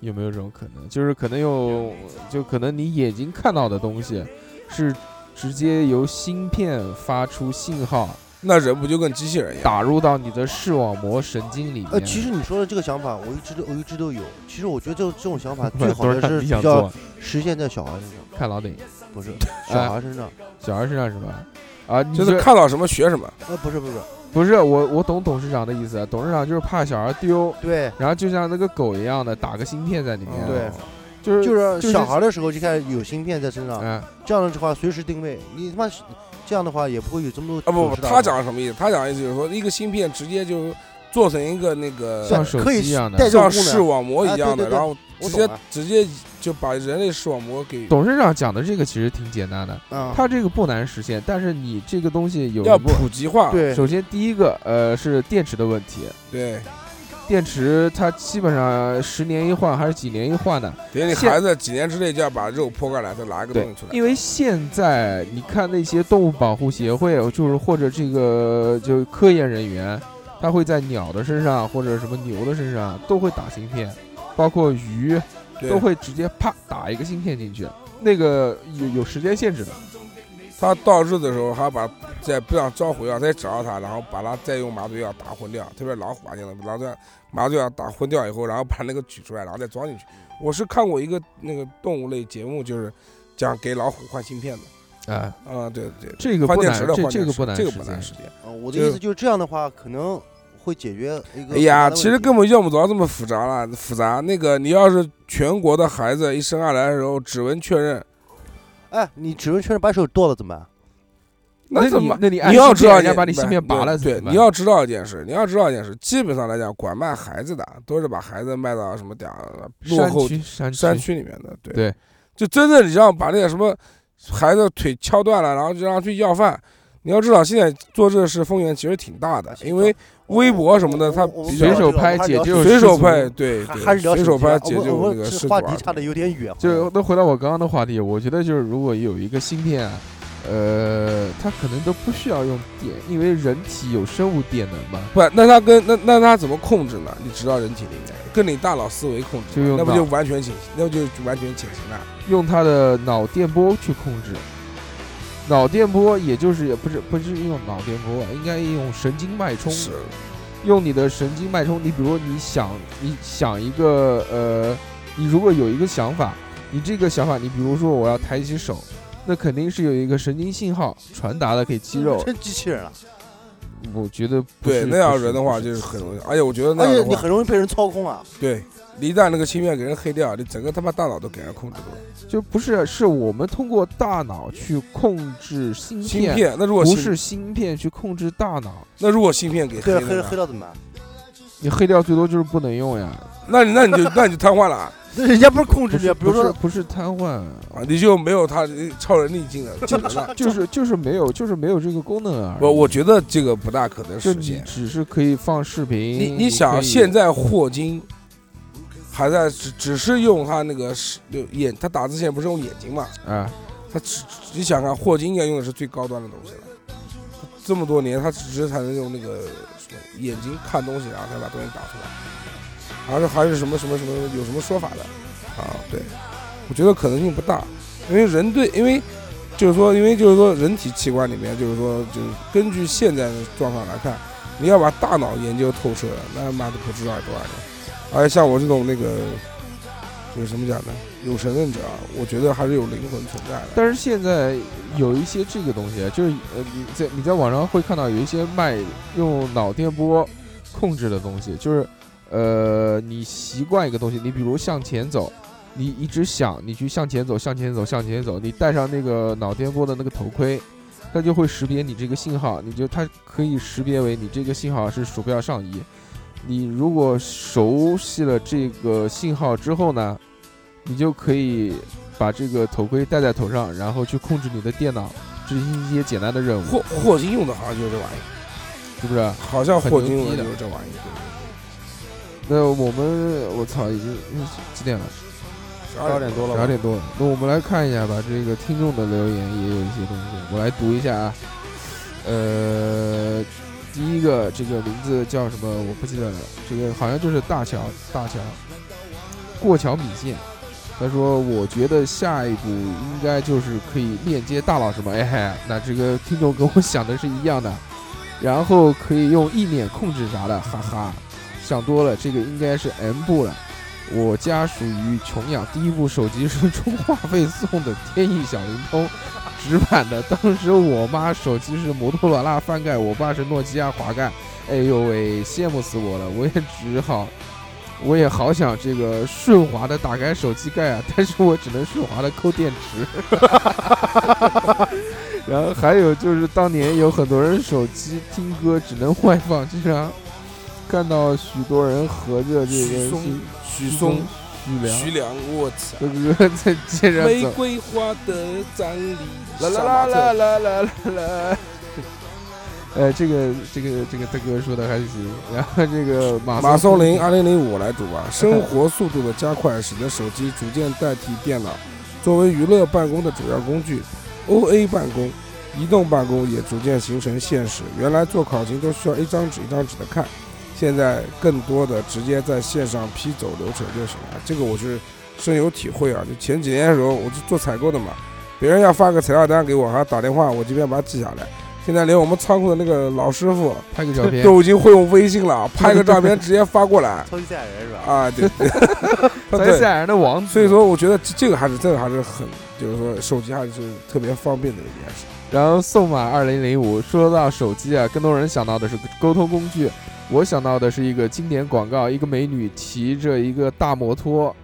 有没有这种可能？就是可能有，就可能你眼睛看到的东西，是直接由芯片发出信号，那人不就跟机器人一样？打入到你的视网膜神经里面。呃，其实你说的这个想法，我一直都我一直都有。其实我觉得这这种想法最好是的是 比较做实现在小孩身上，看老顶，不是哎小孩身上。小孩身上是吧？啊，你就是这看到什么学什么。呃，不是不是，不是我，我懂董事长的意思。董事长就是怕小孩丢，对，然后就像那个狗一样的打个芯片在里面，对就是就是小孩的时候就开始有芯片在身上，嗯，这样的话随时定位，你他妈这样的话也不会有这么多啊不不，他讲的什么意思？他讲的意思就是说，一个芯片直接就做成一个那个像手可以机一样的带这种功能。像视网膜一样的，啊对对对然后直接了直接就把人类视网膜给董事长讲的这个其实挺简单的，啊，它这个不难实现，但是你这个东西有要普及化。对。首先第一个呃是电池的问题，对，电池它基本上十年一换还是几年一换的，等你孩子几年之内就要把肉剖开来，再拿一个东西出，来。因为现在你看那些动物保护协会，就是或者这个就科研人员，他会在鸟的身上或者什么牛的身上都会打芯片，包括鱼对都会直接啪打一个芯片进去，那个有有时间限制的。他到日的时候还要把在不想召回药再找到它，然后把他再用麻醉药打昏掉，特别老虎啊，这样的，然后再麻醉药打昏掉以后，然后把那个取出来，然后再装进去。我是看过一个那个动物类节目，就是讲给老虎换芯片的。哎，啊，对对，这个不难换电池的，这这个不难，这个不难实。现。呃我的意思就是这样的话，可能会解决一个。哎呀，其实根本用不着这么复杂了，复杂。那个你要是全国的孩子一生下来的时候指纹确认，哎，你指纹确认把手剁了怎么办？那怎么？你那你你要知道人家把你芯片拔了，对，怎么你要知道一件事，你要知道一件事，基本上来讲，管卖孩子的都是把孩子卖到什么点儿落山后区山山区区里面的，对对，就真正你让把那个什么孩子腿敲断了，然后就让他去要饭。你要知道，现在做这事风险其实挺大的，因为微博什么的，它我我比较随手拍解救随手拍，对对，还还是随手拍解救那个话题差的有点远。就那回到我刚刚的话题，我觉得就是如果有一个芯片啊，呃，它可能都不需要用电，因为人体有生物电能嘛，不，那它跟那那它怎么控制呢？你知道人体里面跟你大脑思维控制就用，那不就完全潜，那不就完全潜行了？用它的脑电波去控制。脑电波也就是也不是不是用脑电波啊，应该用神经脉冲，是，用你的神经脉冲。你比如说你想你想一个呃，你如果有一个想法，你这个想法，你比如说我要抬起手，那肯定是有一个神经信号传达的给肌肉。真机器人了，我觉得不对，是那样人的话就是很容易，而且我觉得那而且样的话，你很容易被人操控啊。对，你一旦那个芯片给人黑掉，你整个他妈大脑都给人控制住了。就不是是我们通过大脑去控制芯芯片，那如果不是芯片去控制大脑。那如果芯片给黑了，黑了黑到怎么办？你黑掉最多就是不能用呀，那你那你就 那你就瘫痪了啊，那人家不是控制你，不是比如说不是瘫痪，啊你就没有他超人力劲了，技能了。就是就是没有就是没有这个功能而已。我我觉得这个不大可能实现。只是可以放视频，你你想，现在霍金还在只只是用他那个是就眼，他打字现在不是用眼睛嘛？啊，他只你想看，霍金应该用的是最高端的东西了。这么多年，他只是才能用那个什么眼睛看东西，然后才把东西打出来，还是还是什么什么什么有什么说法的啊？对，我觉得可能性不大，因为人对，因为就是说，因为就是说，人体器官里面，就是说，就是根据现在的状况来看，你要把大脑研究透彻了，那妈的不知道有多少年。而像我这种那个，就是什么讲呢，有神论者啊，我觉得还是有灵魂存在的。但是现在有一些这个东西，就是呃，你在你在网上会看到有一些卖用脑电波控制的东西，就是呃，你习惯一个东西，你比如向前走，你一直想你去向前走，向前走，向前走，你戴上那个脑电波的那个头盔，它就会识别你这个信号，你就它可以识别为你这个信号是鼠标上移。你如果熟悉了这个信号之后呢，你就可以把这个头盔戴在头上，然后去控制你的电脑，执行一些简单的任务，霍霍金用的好像就是这玩意儿，是不是？好像霍金用的就是这玩意儿。那我们我操，已经嗯几点了？十二点多了十二点多了。那我们来看一下吧，这个听众的留言也有一些东西，我来读一下啊。呃，第一个这个名字叫什么？我不记得了，这个好像就是大乔，大乔，过桥米线。他说：“我觉得下一步应该就是可以链接大佬什么，哎嗨，那这个听众跟我想的是一样的，然后可以用意念控制啥的，哈哈，想多了，这个应该是 M 部了。我家属于穷养，第一部手机是充话费送的天翼小灵通，直板的。当时我妈手机是摩托罗拉翻盖，我爸是诺基亚滑盖。哎呦喂，羡慕死我了！我也只好，我也好想这个顺滑的打开手机盖啊，但是我只能顺滑的抠电池。然后还有就是当年有很多人手机听歌只能外放，经常看到许多人合着这个许嵩、徐良、徐良，我操！哥哥在接着玫瑰花的葬礼，啦啦啦啦啦啦啦啦。呃，这个这个这个大哥说的还行，然后这个马马松林二零零五来读吧。生活速度的加快，使得手机逐渐代替电脑，作为娱乐办公的主要工具，O A 办公、移动办公也逐渐形成现实。原来做考勤都需要一张纸一张纸的看，现在更多的直接在线上批走流程就行了。这个我是深有体会啊！就前几年的时候，我是做采购的嘛，别人要发个材料单给我，还要打电话，我这边把它记下来。现在连我们仓库的那个老师傅拍个照片，都已经会用微信了，拍个照片直接发过来超级赛亚人是吧？啊！对对在对，赛亚人的王子。所以说我觉得这这个还是这个还是很，就是说手机还是特别方便的一件事。然后宋马二零零五说到手机啊，更多人想到的是沟通工具，我想到的是一个经典广告，一个美女骑着一个大摩托，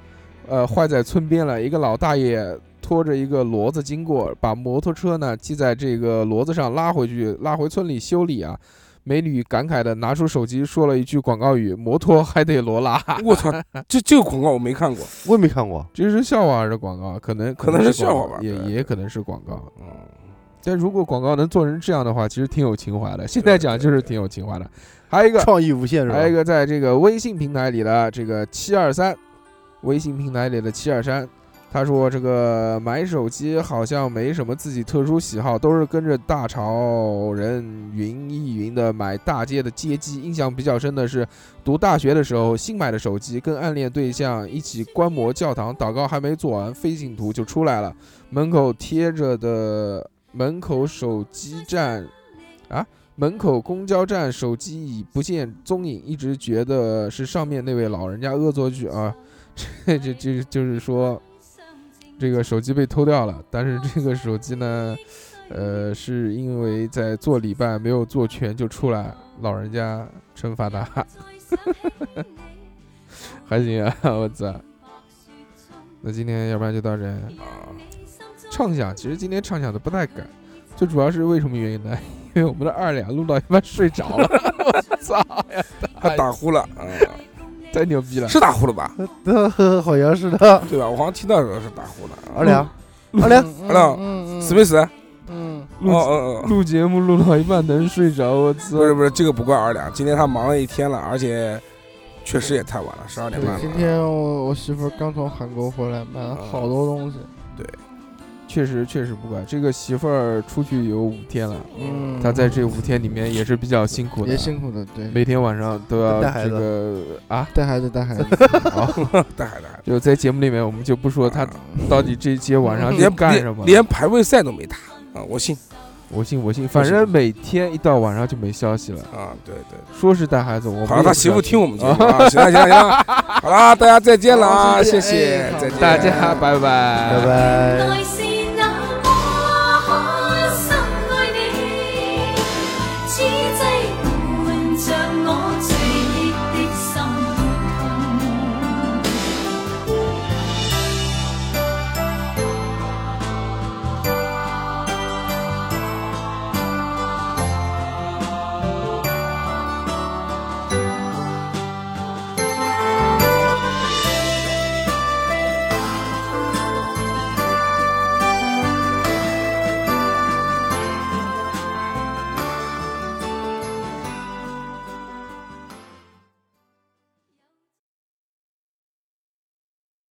呃，坏在村边了，一个老大爷拖着一个骡子经过，把摩托车呢系在这个骡子上拉回去，拉回村里修理啊。美女感慨的拿出手机说了一句广告语：“摩托还得罗拉。我操，这这个广告我没看过。我也没看过”，这是笑话还是广告？可能可能是笑话吧也也可能是广告。嗯，但如果广告能做成这样的话，其实挺有情怀的。现在讲就是挺有情怀的。还有一个，创意无限是吧？还有一个在这个微信平台里的这个七二三，微信平台里的七二三，他说这个买手机好像没什么自己特殊喜好，都是跟着大潮人云亦云的买大街的街机。印象比较深的是读大学的时候新买的手机，跟暗恋对象一起观摩教堂，祷告还没做完，飞行图就出来了，门口贴着的门口手机站啊。门口公交站手机已不见踪影，一直觉得是上面那位老人家恶作剧啊。这这这就是说，这个手机被偷掉了，但是这个手机呢，呃，是因为在做礼拜没有做全就出来，老人家惩罚他，还行啊，我操。那今天要不然就到这啊。畅想其实今天畅想的不太敢，最主要是为什么原因呢？因为我们的二两录到一半睡着了，我操呀，他打呼了，啊，太牛逼了！是打呼了吧？好像是的。对吧？我好像听到的是打呼了。二两，二两，二两嗯史密斯，哦嗯，录录节目录到一半能睡着，我操！不是不是，这个不怪二两，今天他忙了一天了，而且确实也太晚了，十二点半了。今天我我媳妇儿刚从韩国回来，买了好多东西。确实确实不乖。这个媳妇儿出去有五天了，嗯，她在这五天里面也是比较辛苦的也，辛苦的，对，每天晚上都要带孩子这个啊，带孩子 带孩子，好，带孩子带孩子就在节目里面我们就不说她到底这些晚上去连干什么，连连排位赛都没打啊！我信我信我信，反正每天一到晚上就没消息了，啊！对对，说是带孩子，我好了，他媳妇听我们节目啊，啊，行了行了行了，好了，大家再见了啊，谢谢再见，大家拜拜拜拜。